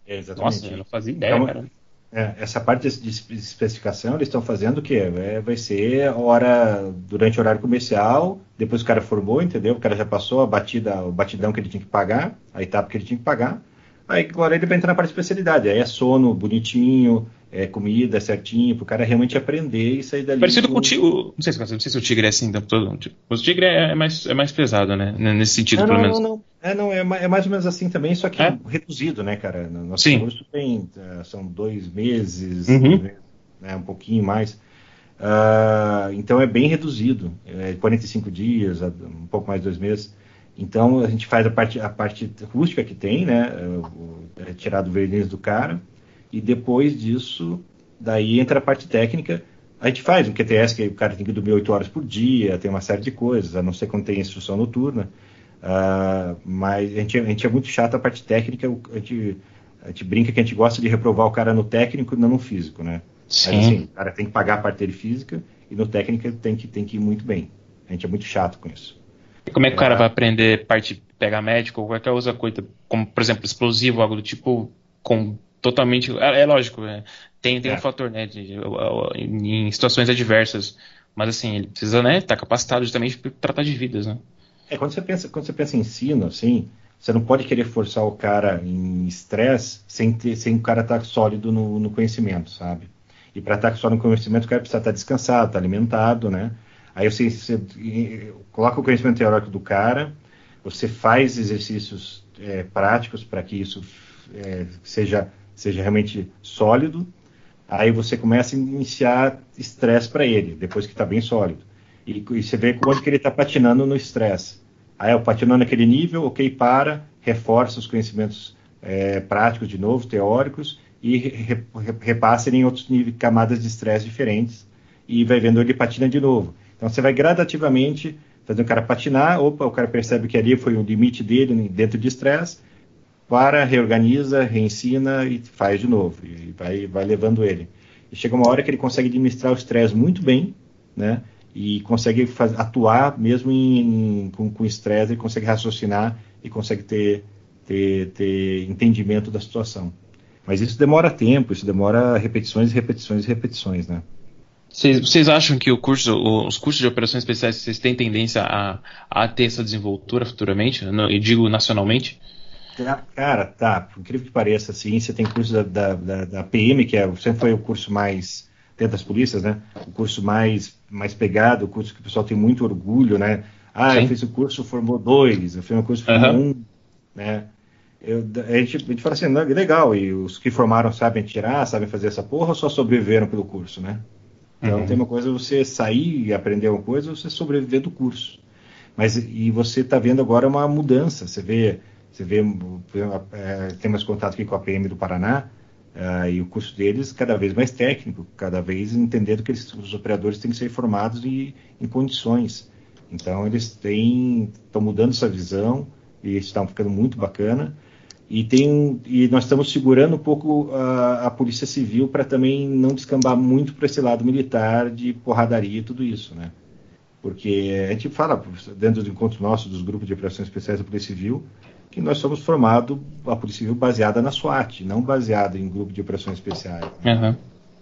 exatamente. Nossa, eu não fazia ideia, então, cara. É, essa parte de especificação eles estão fazendo o quê? É, vai ser hora durante o horário comercial, depois o cara formou, entendeu? O cara já passou a batida, o batidão que ele tinha que pagar, a etapa que ele tinha que pagar. Aí agora ele vai entrar na parte de especialidade. Aí é sono bonitinho, é comida certinho, para o cara realmente aprender e sair dali. Parecido do... com o tigre. Não sei, se, não sei se o tigre é assim o todo. Tipo, o tigre é mais, é mais pesado, né? Nesse sentido, não, pelo não, menos. Não, não. É, não, é, é, mais ou menos assim também, só que é? reduzido, né, cara? Nosso Sim. curso tem. É, são dois meses, uhum. né, um pouquinho mais. Uh, então é bem reduzido. É 45 dias, um pouco mais de dois meses. Então a gente faz a parte, a parte rústica que tem, né? É tirado o verniz do cara. E depois disso, daí entra a parte técnica. A gente faz um QTS que o cara tem que dormir 8 horas por dia, tem uma série de coisas, a não ser quando tem instrução noturna. Uh, mas a gente, a gente, é muito chato a parte técnica, a gente, a gente, brinca que a gente gosta de reprovar o cara no técnico e não no físico, né? Sim. Mas assim, o cara tem que pagar a parte dele física e no técnico tem que, tem que ir muito bem. A gente é muito chato com isso. E como é que o cara vai aprender parte pegar médico ou qualquer outra coisa, como por exemplo explosivo, algo do tipo, com totalmente. É, é lógico, é, tem, tem é. um fator, né, de, de, em situações adversas, mas assim, ele precisa, né, estar tá capacitado justamente para tratar de vidas, né? É, quando você pensa, quando você pensa em ensino, assim, você não pode querer forçar o cara em estresse sem, ter, sem o cara estar tá sólido no, no conhecimento, sabe? E para estar tá sólido no conhecimento, o cara precisa estar descansado, estar alimentado, né? Aí você, você coloca o conhecimento teórico do cara, você faz exercícios é, práticos para que isso é, seja, seja realmente sólido. Aí você começa a iniciar estresse para ele, depois que está bem sólido. E, e, você vê onde que ele está patinando no estresse. Aí eu patinando naquele nível, ok, para, reforça os conhecimentos é, práticos de novo, teóricos, e re, repassa ele em outros níveis, camadas de estresse diferentes, e vai vendo ele patina de novo. Então você vai gradativamente fazer o cara patinar, opa, o cara percebe que ali foi o limite dele dentro de estresse, para, reorganiza, reensina e faz de novo, e vai, vai levando ele. E chega uma hora que ele consegue administrar o estresse muito bem, né? E consegue atuar mesmo em, em, com estresse, ele consegue raciocinar e consegue ter, ter, ter entendimento da situação. Mas isso demora tempo, isso demora repetições, repetições e repetições, né? Vocês acham que curso, os cursos de operações especiais vocês têm tendência a, a ter essa desenvoltura futuramente? E digo nacionalmente? Cara, tá. Por incrível que pareça, assim, você tem curso da, da, da, da PM, que é, sempre foi o curso mais dentro das polícias, né? O curso mais, mais pegado, o curso que o pessoal tem muito orgulho, né? Ah, Sim. eu fiz o curso, formou dois, eu fiz o curso, formou uhum. um, né? Eu, a, gente, a gente fala assim, legal, e os que formaram sabem tirar, sabem fazer essa porra ou só sobreviveram pelo curso, né? Então uhum. tem uma coisa você sair e aprender uma coisa, você sobreviver do curso. Mas e você está vendo agora uma mudança. Você vê, você vê, é, tem mais contato aqui com a PM do Paraná. Uh, e o curso deles cada vez mais técnico, cada vez entendendo que eles, os operadores têm que ser formados em, em condições. Então eles têm estão mudando essa visão e estão ficando muito bacana. E, tem, e nós estamos segurando um pouco a, a Polícia Civil para também não descambar muito para esse lado militar de porradaria e tudo isso, né? Porque a gente fala, dentro do encontro nosso dos grupos de operações especiais da Polícia Civil, que nós somos formados, a Polícia Civil baseada na SWAT, não baseada em grupo de operações especiais. Uhum.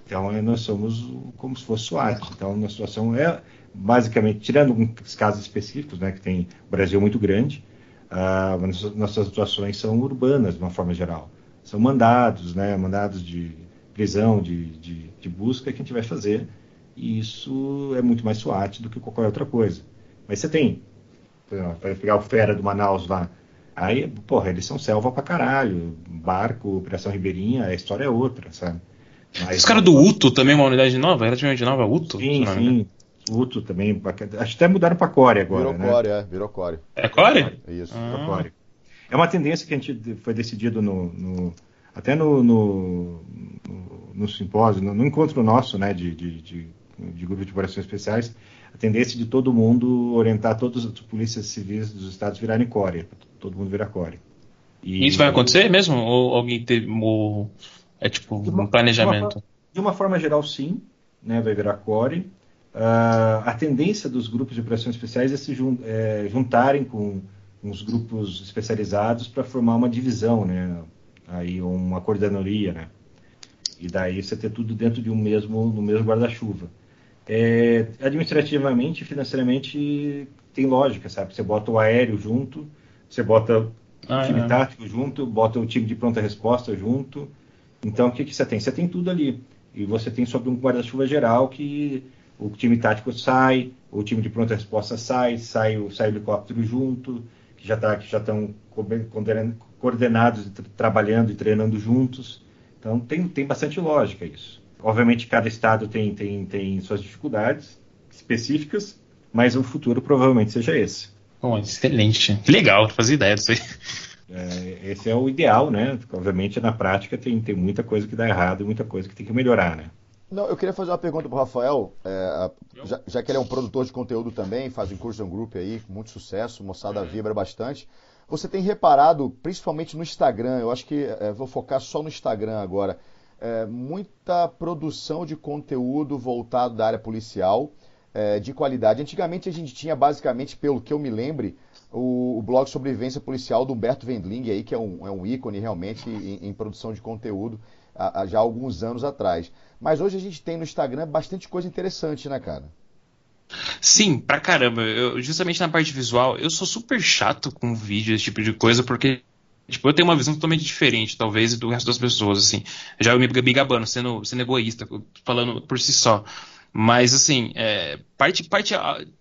Então, é, nós somos como se fosse SWAT. Então, a situação é, basicamente, tirando alguns casos específicos, né, que tem o Brasil muito grande, uh, nossas atuações são urbanas, de uma forma geral. São mandados, né, mandados de prisão, de, de, de busca que a gente vai fazer, e isso é muito mais SWAT do que qualquer outra coisa. Mas você tem, para pegar o Fera do Manaus lá, Aí, porra, eles são selva pra caralho. Barco, Operação Ribeirinha, a história é outra, sabe? Mas, Os caras do Uto também, uma unidade nova, relativamente nova, Uto? Sim, sim. Uto também. Acho que até mudaram pra Core agora. Virou né? Core, é, virou Core. É Core? Isso. Ah. Core. É uma tendência que a gente foi decidido no, no até no, no, no, no simpósio, no, no, encontro nosso, né, de, de, de, de grupo de operações especiais, a tendência de todo mundo orientar todas as polícias civis dos estados virarem core, todo mundo virar core. E isso vai acontecer mesmo? Ou alguém teve. Ou é tipo uma, um planejamento? De uma, forma geral, sim, né, vai virar core. Uh, a tendência dos grupos de operações especiais é se jun, é, juntarem com, os grupos especializados para formar uma divisão, né? Aí uma coordenadoria, né? E daí você ter tudo dentro de um mesmo, no mesmo guarda-chuva. É, administrativamente financeiramente tem lógica, sabe? Você bota o aéreo junto, você bota ah, o time é. tático junto, bota o time de pronta resposta junto. Então, o que, que você tem? Você tem tudo ali. E você tem sobre um guarda-chuva geral que o time tático sai, o time de pronta resposta sai, sai, sai o helicóptero junto, que já tá, que já estão coordenados, trabalhando e treinando juntos. Então, tem, tem bastante lógica isso. Obviamente, cada estado tem, tem, tem suas dificuldades específicas, mas o futuro provavelmente seja esse. Bom, excelente. Legal, fazer ideia disso aí. É, esse é o ideal, né? Obviamente, na prática, tem, tem muita coisa que dá errado e muita coisa que tem que melhorar, né? Não, eu queria fazer uma pergunta para o Rafael, é, já, já, que ele é um produtor de conteúdo também, faz o Incursion Group aí, com muito sucesso, moçada é. vibra bastante. Você tem reparado, principalmente no Instagram, eu acho que é, vou focar só no Instagram agora, é, muita produção de conteúdo voltado da área policial, é, de qualidade. Antigamente a gente tinha basicamente, pelo que eu me lembre, o, o blog Sobrevivência Policial do Humberto Wendling, aí, que é um, é um ícone realmente em, em produção de conteúdo a, já há alguns anos atrás. Mas hoje a gente tem no Instagram bastante coisa interessante, né, cara? Sim, pra caramba. Eu, justamente na parte visual, eu sou super chato com vídeo, esse tipo de coisa, porque Tipo, eu tenho uma visão totalmente diferente, talvez, do resto das pessoas, assim. Já eu me, me gabando, sendo, sendo egoísta, falando por si só. Mas, assim, é, parte, parte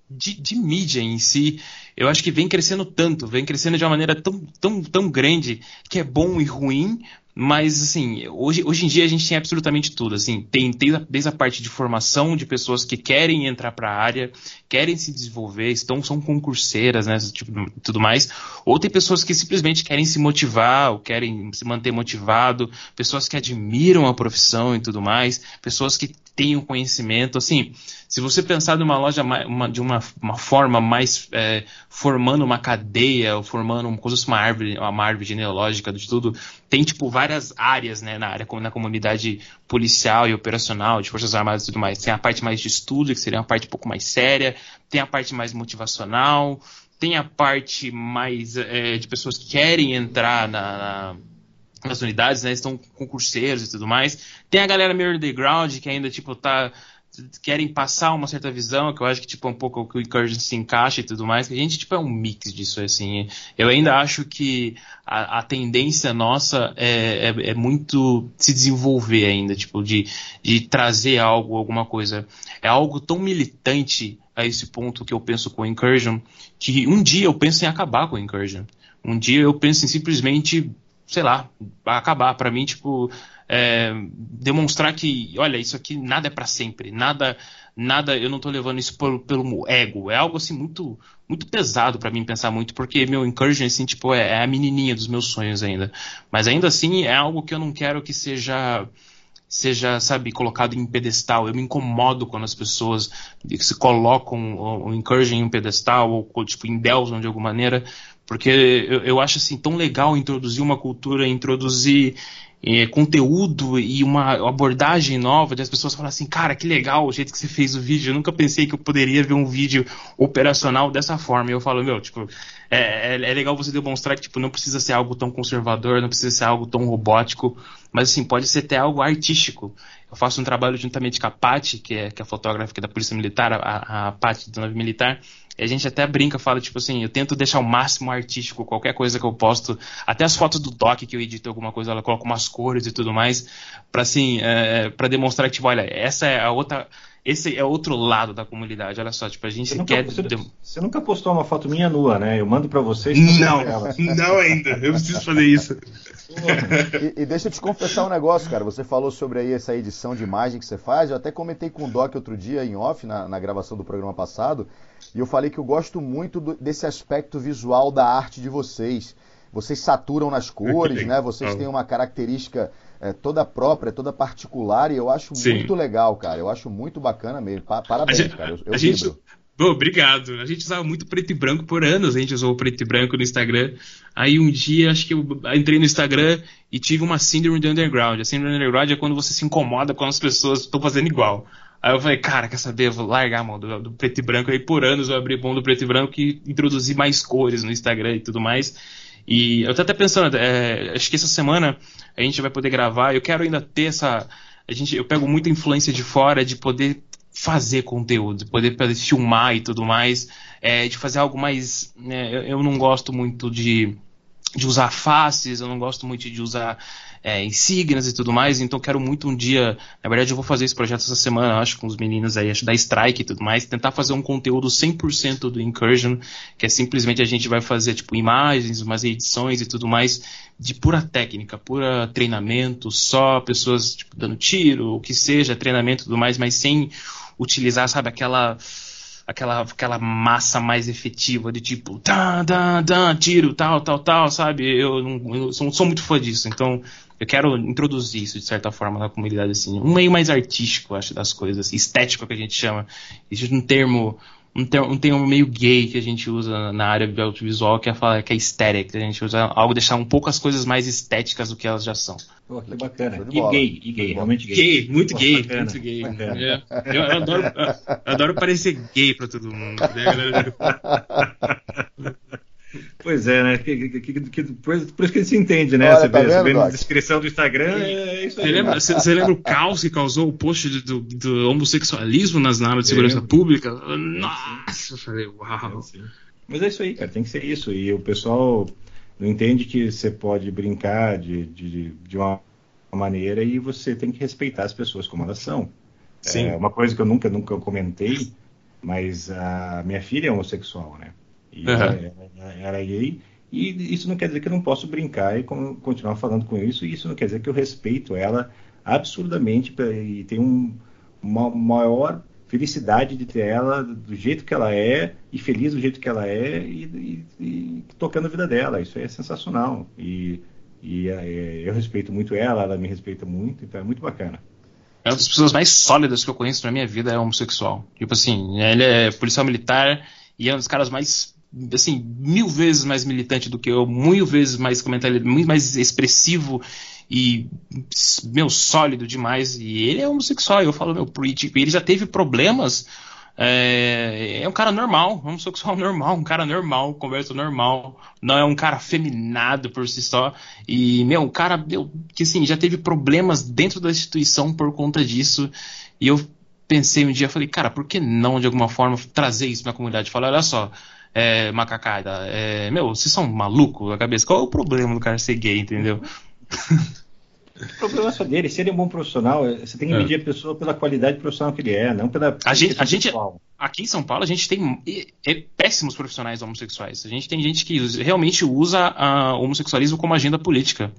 de, de, mídia em si, eu acho que vem crescendo tanto, vem crescendo de uma maneira tão, tão, tão grande que é bom e ruim, mas, assim, hoje, hoje em dia a gente tem absolutamente tudo. Assim, tem, desde a parte de formação de pessoas que querem entrar para a área, querem se desenvolver, estão, são concurseiras, né, tipo, tudo mais. Ou tem pessoas que simplesmente querem se motivar, ou querem se manter motivado, pessoas que admiram a profissão e tudo mais, pessoas que têm o conhecimento. Assim, se você pensar de uma loja uma, de uma, uma forma mais é, formando uma cadeia, ou formando como se fosse uma árvore, uma árvore genealógica de tudo, tem tipo várias áreas né, na área, como na comunidade policial e operacional, de Forças Armadas e tudo mais. Tem a parte mais de estudo, que seria uma parte um pouco mais séria, tem a parte mais motivacional, tem a parte mais é, de pessoas que querem entrar na, na nas unidades, né? Estão concurseiros e tudo mais. Tem a galera meio underground que ainda, tipo, tá querem passar uma certa visão, que eu acho que tipo, é um pouco o que o Incursion se encaixa e tudo mais, que a gente tipo, é um mix disso, assim. Eu ainda acho que a, a tendência nossa é, é, é, muito se desenvolver ainda, tipo, de, de trazer algo, alguma coisa. É algo tão militante a esse ponto que eu penso com o Incursion, que um dia eu penso em acabar com o Incursion. Um dia eu penso em simplesmente sei lá, acabar. Para mim, tipo, é, demonstrar que, olha, isso aqui nada é para sempre, nada, nada, eu não tô levando isso pelo, pelo ego. É algo assim muito, muito pesado para mim pensar muito, porque meu encouragement, assim, tipo, é, é a menininha dos meus sonhos ainda. Mas ainda assim é algo que eu não quero que seja seja, sabe, colocado em pedestal. Eu me incomodo quando as pessoas se colocam o Incursion em um pedestal ou, tipo, endeusam de alguma maneira, porque eu, eu acho, assim, tão legal introduzir uma cultura, introduzir é, conteúdo e uma abordagem nova, de as pessoas falam assim, cara, que legal o jeito que você fez o vídeo, eu nunca pensei que eu poderia ver um vídeo operacional dessa forma. E eu falo, meu, tipo, é, é, é, legal você demonstrar que tipo, não precisa ser algo tão conservador, não precisa ser algo tão robótico, mas assim, pode ser até algo artístico. Eu faço um trabalho juntamente com a Paty, que é, que é a fotógrafa da Polícia Militar, a, a Paty do Nave Militar, e a gente até brinca, fala, tipo assim, eu tento deixar o máximo artístico, qualquer coisa que eu posto, até as fotos do Doc que eu edito alguma coisa, ela coloca umas cores e tudo mais, para assim, é, para demonstrar que, tipo, olha, essa é a outra, esse é outro lado da comunidade, olha só, tipo, a gente você nunca, quer... Você, você, nunca postou uma foto minha nua, né? Eu mando para vocês. Não, não ainda, eu preciso fazer isso. e, e, deixa eu te confessar um negócio, cara, você falou sobre aí essa edição de imagem que você faz, eu até comentei com o Doc outro dia em off, na, na gravação do programa passado, e eu falei que eu gosto muito do, desse aspecto visual da arte de vocês. Vocês saturam nas *laughs* cores, né? Vocês têm uma característica é, toda própria, toda particular, e eu acho Sim. muito legal, cara. Eu acho muito bacana mesmo. parabéns, gente, cara. Eu, eu gente, Bom, obrigado. A gente usava muito preto e branco por anos, a gente usou preto e branco no Instagram. Aí um dia, acho que eu entrei no Instagram e tive uma síndrome do underground. A síndrome do underground é quando você se incomoda com as pessoas estão fazendo igual. Aí eu falei, cara, quer saber? Eu vou largar a mão do, do, preto e branco. Aí por anos eu abri mão do preto e branco e introduzi mais cores no Instagram e tudo mais. E eu tô até pensando, é, acho que essa semana a gente vai poder gravar. Eu quero ainda ter essa. A gente, eu pego muita influência de fora de poder fazer conteúdo, de poder, poder filmar e tudo mais, é, de fazer algo mais. Né, eu, eu não gosto muito de de usar faces, eu não gosto muito de usar é, insígnias e tudo mais, então quero muito um dia, na verdade eu vou fazer esse projeto essa semana, acho, com os meninos aí, acho da Strike e tudo mais, tentar fazer um conteúdo 100% do Incursion, que é simplesmente a gente vai fazer, tipo, imagens, umas edições e tudo mais, de pura técnica, pura treinamento, só pessoas, tipo, dando tiro, o que seja, treinamento e tudo mais, mas sem utilizar, sabe, aquela aquela, aquela massa mais efetiva de tipo, dan, dan, dan, tiro, tal, tal, tal, sabe? Eu, não, eu sou, sou, muito fã disso, então eu quero introduzir isso de certa forma na comunidade, assim, um meio mais artístico, acho, das coisas, assim, estético que a gente chama. Existe um termo um termo, um termo meio gay que a gente usa na área de audiovisual, que é, falar, que é estética, a gente usa algo deixar um pouco as coisas mais estéticas do que elas já são. Pô, que bacana. E gay, e gay, realmente gay. Gay, muito Pô, gay, bacana, muito gay. É. Eu, eu, adoro, eu, adoro parecer gay pra todo mundo. Né, *laughs* Pois é, né? Que, que, que, por, por, isso que ele se entende, né? Olha, você, tá vê, vendo, a descrição do Instagram, é isso aí. Você lembra, você, você lembra o caos que causou o post do, do homossexualismo nas áreas de segurança pública? Nossa, eu falei, uau. Mas é isso aí, cara, tem que ser isso. E o pessoal não entende que você pode brincar de, de, de uma maneira e você tem que respeitar as pessoas como elas são. Sim. É uma coisa que eu nunca, nunca comentei, mas a minha filha é homossexual, né? E uhum. era, era gay. E isso não quer dizer que eu não posso brincar e continuar falando com isso. E isso não quer dizer que eu respeito ela absurdamente e tenho um, uma maior felicidade de ter ela do jeito que ela é e feliz do jeito que ela é e, e, e tocando a vida dela. Isso é sensacional. E, e é, eu respeito muito ela, ela me respeita muito, então é muito bacana. É uma das pessoas mais sólidas que eu conheço na minha vida é homossexual. Tipo assim, ele é policial militar e é um dos caras mais assim, mil vezes mais militante do que eu, mil vezes mais comentário, muito mais expressivo e, meu, sólido demais. E ele é homossexual. Eu falo, meu, tipo, ele já teve problemas. É, é um cara normal, um homossexual *laughs* normal, um cara normal, conversa normal, não é um cara feminado por si só. E, meu, um cara meu, que assim, já teve problemas dentro da instituição por conta disso. E eu pensei um dia, falei, cara, por que não, de alguma forma, trazer isso pra comunidade? Falar, olha só, é, macacada. É, meu, vocês são malucos a cabeça. Qual é o problema do cara ser gay, entendeu? O problema é só dele. Se ele é um bom profissional, é, você tem que é. medir a pessoa pela qualidade profissional que ele é, não pela. A gente, a gente aqui em São Paulo, a gente tem é, péssimos profissionais homossexuais. A gente tem gente que realmente usa o homossexualismo como agenda política.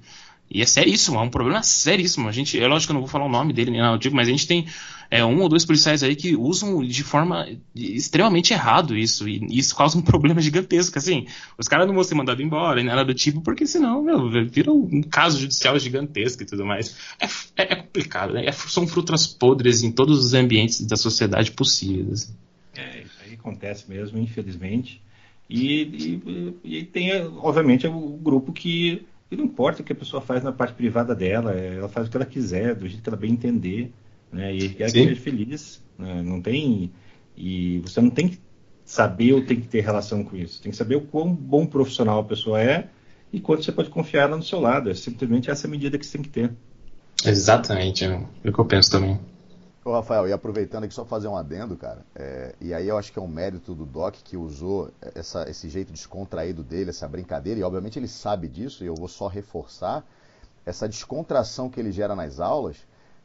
E é seríssimo, é um problema seríssimo. A gente, é lógico que eu não vou falar o nome dele, nem nada digo, mas a gente tem é, um ou dois policiais aí que usam de forma extremamente errado isso. E isso causa um *laughs* problema gigantesco. Assim, os caras não vão ser mandados embora, nem nada do tipo, porque senão, meu, vira um caso judicial gigantesco e tudo mais. É, é, é complicado, né? É, são frutas podres em todos os ambientes da sociedade possíveis. Assim. É, isso aí acontece mesmo, infelizmente. E, e, e tem, obviamente, o grupo que e não importa o que a pessoa faz na parte privada dela, é, ela faz o que ela quiser, do jeito que ela bem entender, né? E ela seja feliz, né? não tem e você não tem que saber ou tem que ter relação com isso. Tem que saber o quão bom profissional a pessoa é e quanto você pode confiar ela no seu lado. É simplesmente essa medida que você tem que ter. Exatamente, é o que eu penso também. Ô, Rafael, e aproveitando aqui só fazer um adendo, cara, é, e aí eu acho que é um mérito do Doc que usou essa, esse jeito descontraído dele, essa brincadeira, e obviamente ele sabe disso, e eu vou só reforçar essa descontração que ele gera nas aulas,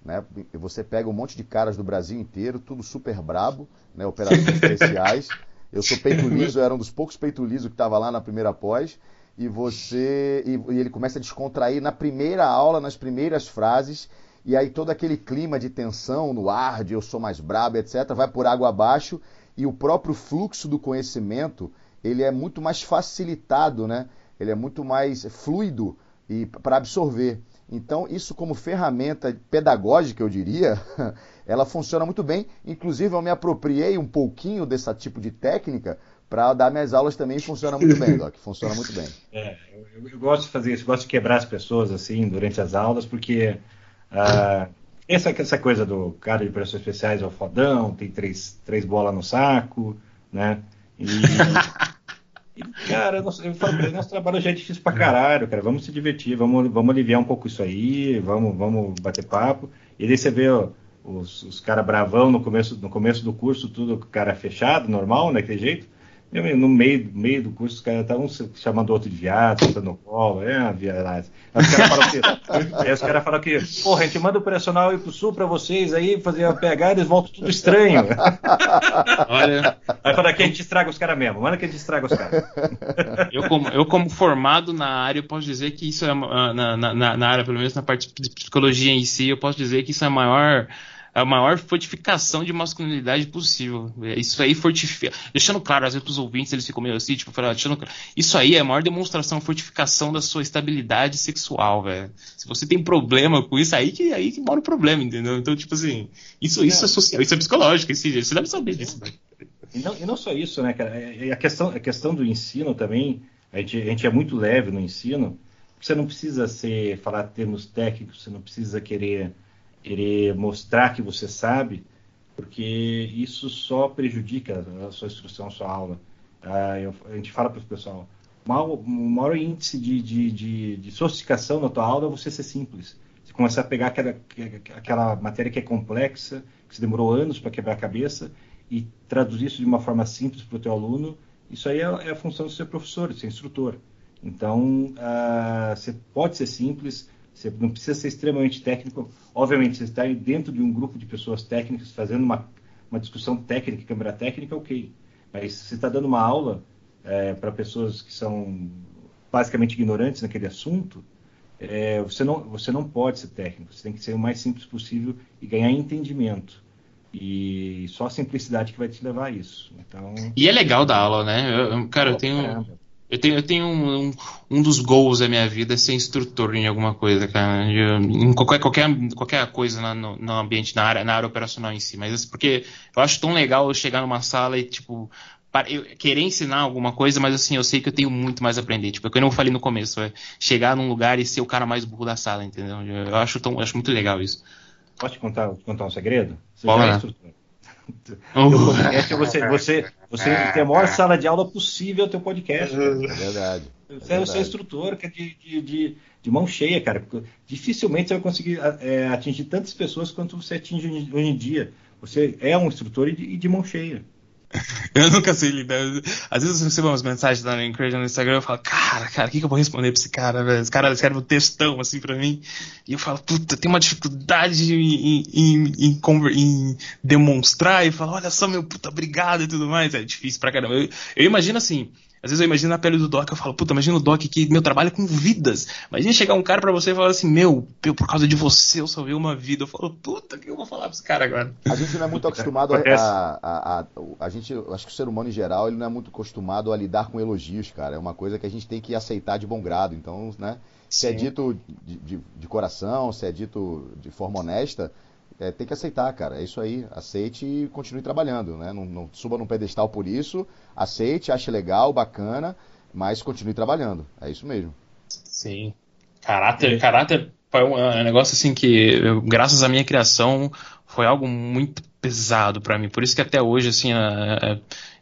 né? Você pega um monte de caras do Brasil inteiro, tudo super brabo, né? Operações *laughs* especiais. Eu sou peito liso, eu era um dos poucos peito liso que estava lá na primeira pós, e você e, e ele começa a descontrair na primeira aula, nas primeiras frases, e aí todo aquele clima de tensão no ar, de eu sou mais brabo, etc., vai por água abaixo e o próprio fluxo do conhecimento ele é muito mais facilitado, né? ele é muito mais fluido e para absorver. Então, isso como ferramenta pedagógica, eu diria, *laughs* ela funciona muito bem. Inclusive, eu me apropriei um pouquinho desse tipo de técnica para dar minhas aulas também funciona muito bem, Doc. Funciona muito bem. *laughs* É, eu, eu, gosto de fazer isso, gosto de quebrar as pessoas assim durante as aulas, porque ah, essa, essa coisa do cara de operações especiais é o fodão, tem três, três bolas no saco, né? E, *laughs* e cara, eu pra ele, nosso trabalho já é difícil pra caralho, cara. Vamos se divertir, vamos, vamos aliviar um pouco isso aí, vamos, vamos bater papo. E daí você vê ó, os, os caras bravão no começo, no começo do curso, tudo cara fechado, normal, né? Daquele jeito. No meio, meio do curso, os caras estavam chamando outro de viado, sentando no colo, é uma viadagem. Aí os caras falam que, *laughs* aí os caras falam que, porra, a gente manda o operacional ir pro sul pra vocês aí, fazer a PH, eles voltam tudo estranho. *laughs* Olha. Aí fala que a gente estraga os caras mesmo, manda que a gente estraga os caras. *laughs* Eu como, eu, como formado na área, eu posso dizer que isso é, na, na, na área, pelo menos na parte de psicologia em si, eu posso dizer que isso é a maior a maior fortificação de masculinidade possível. É, isso aí fortifica. Deixando claro, às vezes os ouvintes eles ficam meio assim, tipo, falando, deixando claro. Isso aí é a maior demonstração, fortificação da sua estabilidade sexual, velho. Se você tem problema com isso, aí que, aí que mora o problema, entendeu? Então, tipo assim, isso, isso é social, isso é psicológico, isso, você deve saber disso. E não, e não só isso, né, cara? É, é a questão, a questão do ensino também, a gente, a gente é muito leve no ensino, você não precisa ser, falar termos técnicos, você não precisa querer querer mostrar que você sabe, porque isso só prejudica a sua instrução, a sua aula. Ah, eu, a gente fala para o pessoal, o maior índice de, de, de, de, sofisticação na tua aula é você ser simples. Você começar a pegar aquela, aquela matéria que é complexa, que você demorou anos para quebrar a cabeça, e traduzir isso de uma forma simples para o teu aluno, isso aí é, é, a função de ser professor, de ser instrutor. Então, ah, você pode ser simples, você não precisa ser extremamente técnico. Obviamente, você está dentro de um grupo de pessoas técnicas fazendo uma, uma discussão técnica, câmera técnica, ok. Mas se você está dando uma aula é, para pessoas que são basicamente ignorantes naquele assunto, é, você, não, você não pode ser técnico. Você tem que ser o mais simples possível e ganhar entendimento. E só a simplicidade que vai te levar a isso. Então, e é legal dar aula, né? Eu, cara, eu tenho. Eu tenho, eu tenho um, um, um, dos goals da minha vida é ser instrutor em alguma coisa, cara. Eu, em qualquer, qualquer, qualquer coisa no, no, ambiente, na área, na área operacional em si. Mas porque eu acho tão legal eu chegar numa sala e, tipo, para, eu, querer ensinar alguma coisa, mas assim, eu sei que eu tenho muito mais a aprender. Tipo, é como eu falei no começo, é chegar num lugar e ser o cara mais burro da sala, entendeu? Eu acho, tão, eu acho muito legal isso. Posso te contar, contar um segredo? Você já é instrutor. Teu podcast, você, você, você tem a maior sala de aula possível teu podcast. É verdade. Você é, é o seu instrutor, que é de, de, de, de, mão cheia, cara. Dificilmente você vai conseguir é, atingir tantas pessoas quanto você atinge hoje em dia. Você é um instrutor e de, e de mão cheia. *laughs* Eu nunca sei lidar. Às vezes eu recebo umas mensagens no Encourage no Instagram eu falo, cara, cara, o que, que eu vou responder pra esse cara, velho? Esse cara escreve um textão assim pra mim. E eu falo, puta, tem uma dificuldade em, em, em, em, demonstrar e falar, olha só, meu puta, obrigado e tudo mais. É difícil pra caramba. Eu, eu imagino assim, às vezes eu imagino na pele do Doc, eu falo, puta, imagina o Doc que meu trabalho é com vidas. Imagina chegar um cara para você e falar assim, meu, por causa de você eu salvei uma vida. Eu falo, puta, o que eu vou falar pra esse cara agora? A gente não é muito *laughs* acostumado a, a, a, a, a gente, acho que o ser humano em geral, ele não é muito acostumado a lidar com elogios, cara. É uma coisa que a gente tem que aceitar de bom grado. Então, né, se é dito de, de, de coração, se é dito de forma honesta, é, tem que aceitar, cara. É isso aí. Aceite e continue trabalhando, né? Não, não, suba num pedestal por isso. Aceite, ache legal, bacana, mas continue trabalhando. É isso mesmo. Sim. Caráter, caráter foi um negócio assim que, eu, graças à minha criação, foi algo muito pesado para mim. Por isso que até hoje, assim,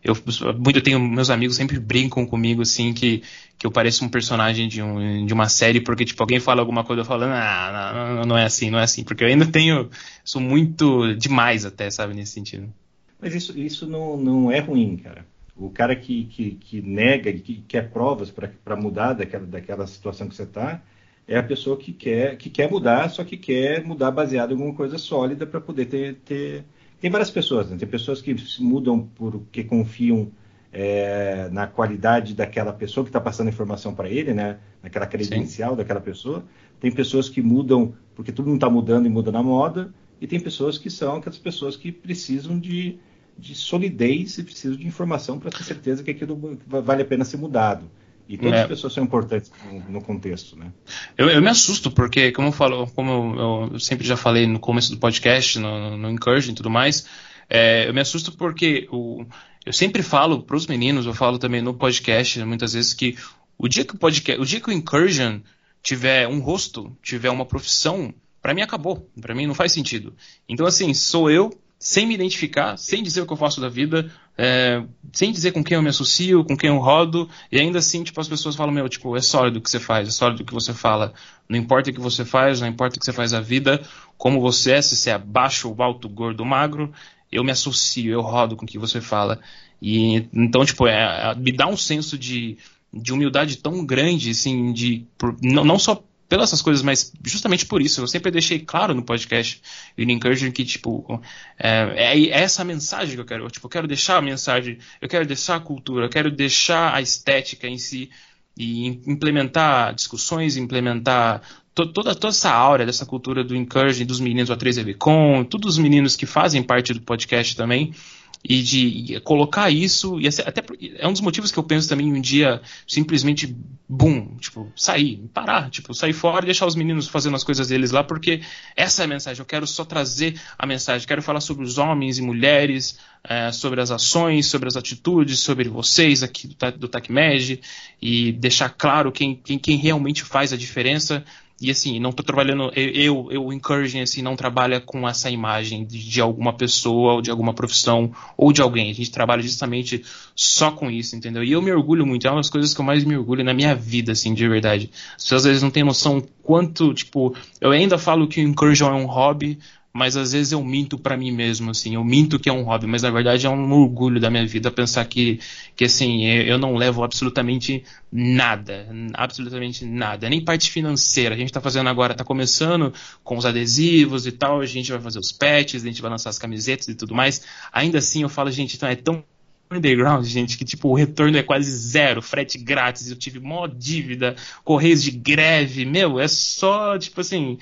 eu muito tenho meus amigos sempre brincam comigo assim que, que eu pareço um personagem de, um, de uma série porque tipo alguém fala alguma coisa eu falo ah, não, não é assim não é assim porque eu ainda tenho sou muito demais até sabe nesse sentido. Mas isso isso não, não é ruim cara. O cara que, que, que nega que quer provas para mudar daquela daquela situação que você está é a pessoa que quer que quer mudar só que quer mudar baseado em alguma coisa sólida para poder ter, ter tem várias pessoas, né? tem pessoas que se mudam porque confiam é, na qualidade daquela pessoa que está passando informação para ele, né? naquela credencial Sim. daquela pessoa. Tem pessoas que mudam porque tudo não está mudando e muda na moda. E tem pessoas que são aquelas pessoas que precisam de, de solidez e precisam de informação para ter certeza que aquilo vale a pena ser mudado. E todas é. as pessoas são importantes no, no contexto, né? Eu, eu, me assusto, porque, como eu, falo, como eu, eu, sempre já falei no começo do podcast, no, no Encouraging e tudo mais, é, eu me assusto porque o, eu sempre falo para os meninos, eu falo também no podcast, muitas vezes, que o dia que o podcast, o dia que o Incursion tiver um rosto, tiver uma profissão, para mim acabou. Para mim não faz sentido. Então, assim, sou eu sem me identificar, sem dizer o que eu faço da vida, é, sem dizer com quem eu me associo, com quem eu rodo, e ainda assim, tipo, as pessoas falam, meu, tipo, é sólido o que você faz, é sólido o que você fala. Não importa o que você faz, não importa o que você faz a vida, como você é, se você é baixo, alto, gordo, magro, eu me associo, eu rodo com o que você fala. E então, tipo, é, é me dá um senso de, de humildade tão grande, assim, de por, não, não só pelas essas coisas, mas justamente por isso, eu sempre deixei claro no podcast e no Encouraging que, tipo, é, é, é, essa mensagem que eu quero. Eu, tipo, eu quero deixar a mensagem, eu quero deixar a cultura, eu quero deixar a estética em si e implementar discussões, implementar to, toda, toda essa aura dessa cultura do Encouraging, dos meninos do A3EVCon, todos os meninos que fazem parte do podcast também e de colocar isso, e até é um dos motivos que eu penso também um dia simplesmente, boom, tipo, sair, parar, tipo, sair fora e deixar os meninos fazendo as coisas deles lá, porque essa é a mensagem, eu quero só trazer a mensagem, quero falar sobre os homens e mulheres, é, sobre as ações, sobre as atitudes, sobre vocês aqui do, do TACMED, e deixar claro quem, quem, quem realmente faz a diferença, e assim, não estou trabalhando, eu, eu, encouraging assim, não trabalha com essa imagem de, de, alguma pessoa, ou de alguma profissão, ou de alguém. A gente trabalha justamente só com isso, entendeu? E eu me orgulho muito, é uma das coisas que eu mais me orgulho na minha vida, assim, de verdade. As pessoas às vezes não têm noção quanto, tipo, eu ainda falo que o encouraging é um hobby, mas às vezes eu minto para mim mesmo, assim, eu minto que é um hobby, mas na verdade é um orgulho da minha vida pensar que, que assim, eu não levo absolutamente nada, absolutamente nada, nem parte financeira. A gente tá fazendo agora, tá começando com os adesivos e tal, a gente vai fazer os patches, a gente vai lançar as camisetas e tudo mais. Ainda assim eu falo, gente, então é tão underground, gente, que tipo, o retorno é quase zero, frete grátis, eu tive mó dívida, correios de greve, meu, é só, tipo assim,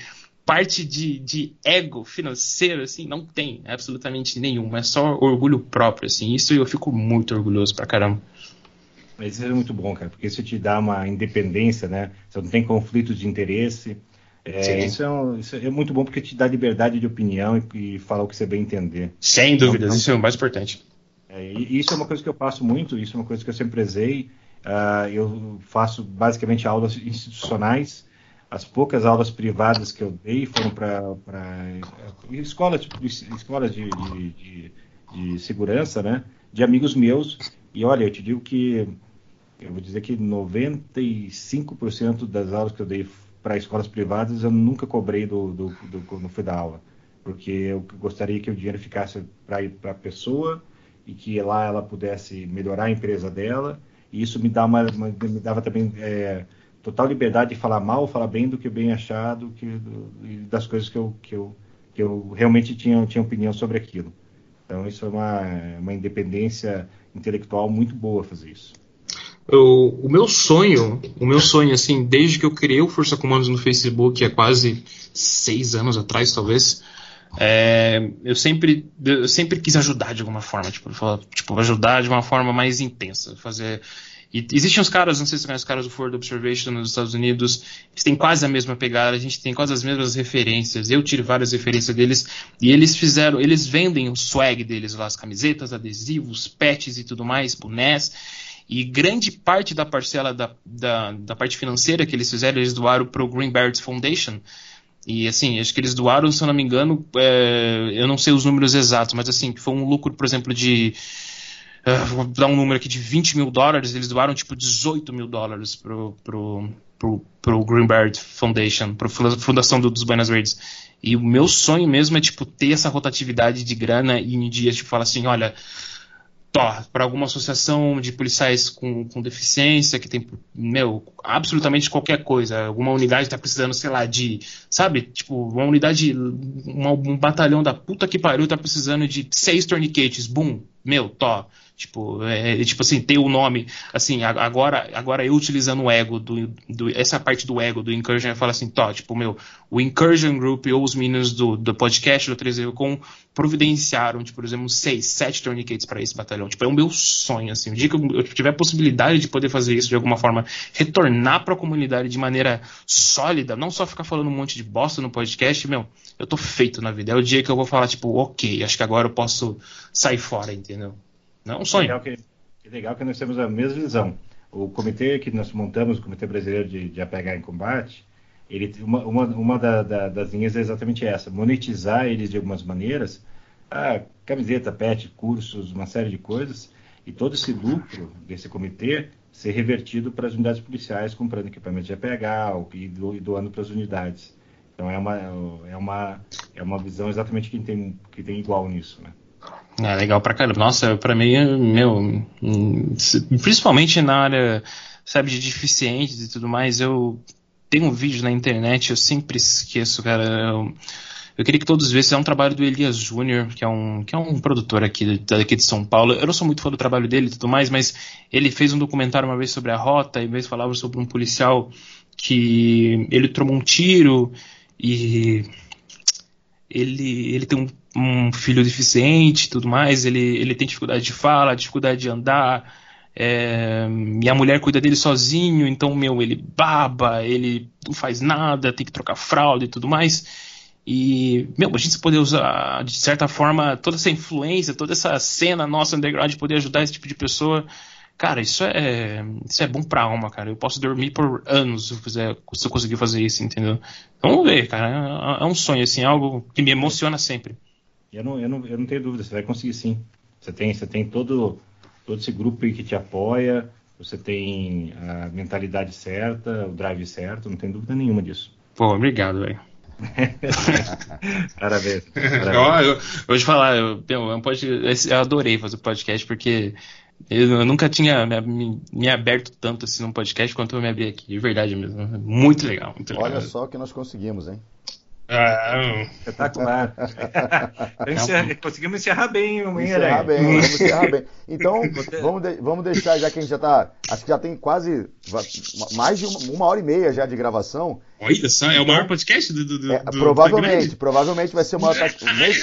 parte de, de ego financeiro, assim, não tem absolutamente nenhum. É só orgulho próprio, assim. Isso eu fico muito orgulhoso pra caramba. Mas isso é muito bom, cara, porque isso te dá uma independência, né? Você não tem conflitos de interesse. É, isso, é um, isso, é muito bom porque te dá liberdade de opinião e, e fala o que você bem entender. Sem dúvidas, então, isso é o mais importante. É, isso é uma coisa que eu faço muito, isso é uma coisa que eu sempre prezei. Uh, eu faço basicamente aulas institucionais as poucas aulas privadas que eu dei foram para escolas, tipo, escolas de, de, de, de, segurança, né? De amigos meus. E olha, eu te digo que eu vou dizer que 95% das aulas que eu dei para escolas privadas eu nunca cobrei do, do, do, quando fui dar aula. Porque eu gostaria que o dinheiro ficasse para a pessoa e que lá ela pudesse melhorar a empresa dela. E isso me, dá uma, uma me dava também é, total liberdade de falar mal, falar bem do que bem achado, que, do, das coisas que eu, que eu, que eu realmente tinha, tinha opinião sobre aquilo. Então isso é uma, uma independência intelectual muito boa fazer isso. O meu sonho, o meu sonho, assim, desde que eu criei o Força Comandos no Facebook, há quase seis anos atrás, talvez, é, eu sempre eu sempre quis ajudar de alguma forma, tipo, tipo ajudar de uma forma mais intensa, fazer e existem os caras, não sei se você conhece os caras do Ford Observation nos Estados Unidos, eles têm quase a mesma pegada, a gente tem quase as mesmas referências. Eu tiro várias referências deles e eles fizeram, eles vendem o swag deles lá, as camisetas, adesivos, patches e tudo mais, bonés. E grande parte da parcela da, da, da parte financeira que eles fizeram, eles doaram para o Green Birds Foundation, e assim, acho que eles doaram, se eu não me engano, é, eu não sei os números exatos, mas assim, foi um lucro, por exemplo, de. Uh, vou dar um número aqui de 20 mil dólares, eles doaram tipo 18 mil dólares pro, pro, pro, pro Greenbird Foundation, pro fundação do, dos Buenas Verdes. E o meu sonho mesmo é tipo ter essa rotatividade de grana e em dias tipo falar assim, olha, para alguma associação de policiais com, com deficiência que tem, meu, absolutamente qualquer coisa. Alguma unidade está precisando, sei lá, de, sabe, tipo, uma unidade, uma, um batalhão da puta que pariu está precisando de seis tourniquets, boom, meu, tó. Tipo, é, é, tipo assim, ter o nome, assim, agora, agora eu utilizando o ego, do, do essa parte do ego do Incursion, eu falo assim, tó, tipo, meu, o Incursion Group ou os meninos do, do podcast do 3 com providenciaram, tipo, por exemplo, seis, sete tourniquets para esse batalhão. Tipo, é o meu sonho, assim, o dia que eu tiver a possibilidade de poder fazer isso de alguma forma, retornar para a comunidade de maneira sólida, não só ficar falando um monte de bosta no podcast, meu, eu tô feito na vida. É o dia que eu vou falar, tipo, ok, acho que agora eu posso sair fora, entendeu? Não é um sonho. Legal que, que legal que nós temos a mesma visão. O comitê que nós montamos, o Comitê Brasileiro de, de APH em Combate, ele, uma, uma, uma da, da, das linhas é exatamente essa: monetizar eles de algumas maneiras, a camiseta, pet, cursos, uma série de coisas, e todo esse lucro desse comitê ser revertido para as unidades policiais, comprando equipamento de APH e doando para as unidades. Então é uma, é uma, é uma visão exatamente que tem, que tem igual nisso, né? É legal pra caramba. Nossa, pra mim, meu, principalmente na área, sabe, de deficientes e tudo mais, eu tenho um vídeo na internet, eu sempre esqueço, cara. Eu, eu queria que todos vissem, é um trabalho do Elias Júnior, que é um que é um produtor aqui daqui de São Paulo. Eu não sou muito fã do trabalho dele e tudo mais, mas ele fez um documentário uma vez sobre a rota, e vez falava sobre um policial que ele tomou um tiro e ele, ele tem um um filho deficiente tudo mais, ele, ele tem dificuldade de fala, dificuldade de andar, é, e a mulher cuida dele sozinho, então, meu, ele baba, ele não faz nada, tem que trocar fralda e tudo mais. E, meu, a gente poder usar, de certa forma, toda essa influência, toda essa cena nossa underground, poder ajudar esse tipo de pessoa, cara, isso é, isso é bom pra alma, cara. Eu posso dormir por anos se eu, fizer, se eu conseguir fazer isso, entendeu? Então, vamos ver, cara. É, é um sonho, assim, algo que me emociona sempre. Eu não, eu, não, eu não tenho dúvida, você vai conseguir sim. Você tem, você tem todo, todo esse grupo aí que te apoia, você tem a mentalidade certa, o drive certo, não tem dúvida nenhuma disso. Pô, obrigado, velho. *laughs* parabéns. parabéns. Eu, eu, vou te falar, eu, eu, eu adorei fazer o podcast porque eu nunca tinha me, me, aberto tanto assim num podcast quanto eu me abri aqui, de verdade mesmo. Muito legal. Muito Olha legal. só o que nós conseguimos, hein? Ah, Espetacular. *laughs* Encerra, conseguimos encerrar bem, o Encerrar bem, vamos encerrar bem. Então, *laughs* vamos, de, vamos deixar, já que a gente já está. Acho que já tem quase mais de uma, uma, hora e meia já de gravação. Olha só, é o maior podcast do. do, é, do provavelmente, do provavelmente vai ser o maior.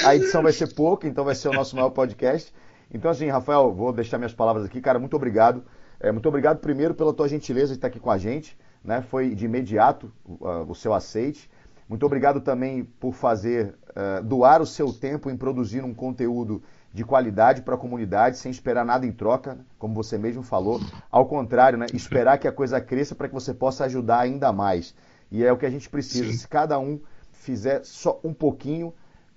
A edição vai ser pouca, então vai ser o nosso maior podcast. Então, assim, Rafael, vou deixar minhas palavras aqui. Cara, muito obrigado. É, muito obrigado primeiro pela tua gentileza de estar aqui com a gente. Né? Foi de imediato uh, o seu aceite. Muito obrigado também por fazer, uh, doar o seu tempo em produzir um conteúdo de qualidade para a comunidade, sem esperar nada em troca, como você mesmo falou. Ao contrário, né, esperar que a coisa cresça para que você possa ajudar ainda mais. E é o que a gente precisa. Sim. Se cada um fizer só um pouquinho,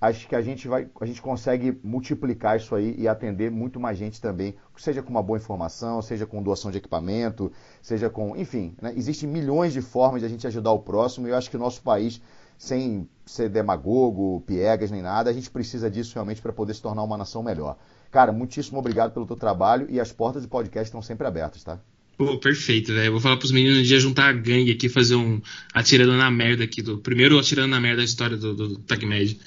acho que a gente vai, a gente consegue multiplicar isso aí e atender muito mais gente também, seja com uma boa informação, seja com doação de equipamento, seja com, enfim, né, existem milhões de formas de a gente ajudar o próximo e eu acho que o nosso país sem ser demagogo, piegas nem nada. A gente precisa disso realmente para poder se tornar uma nação melhor. Cara, muitíssimo obrigado pelo teu trabalho e as portas do podcast estão sempre abertas, tá? Pô, perfeito, velho. Vou falar pros meninos dia juntar a gangue aqui, fazer um atirando na merda aqui, do primeiro atirando na merda da história do, do TagMed.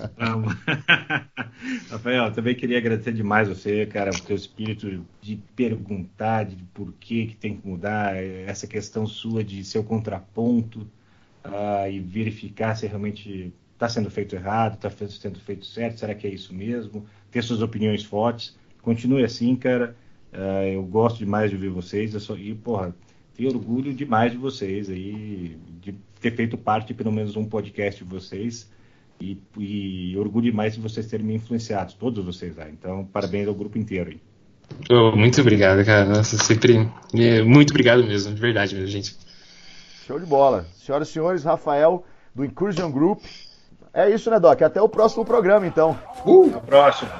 *laughs* Rafael, também queria agradecer demais você, cara, o teu espírito de perguntar de por que, que tem que mudar, essa questão sua de ser o contraponto uh, e verificar se realmente está sendo feito errado, está sendo feito certo, será que é isso mesmo? Ter suas opiniões fortes. Continue assim, cara. Uh, eu gosto demais de ouvir vocês. Eu e, porra, tenho orgulho demais de vocês aí, de ter feito parte de pelo menos um podcast de vocês. E, e orgulho demais de vocês terem me influenciado, todos vocês aí. Então, parabéns ao grupo inteiro aí. Oh, muito obrigado, cara. Nossa, sempre. É, muito obrigado mesmo, de verdade mesmo, gente. Show de bola. Senhoras e senhores, Rafael, do Incursion Group. É isso, né, Doc? Até o próximo programa, então. Uh! Até o próximo.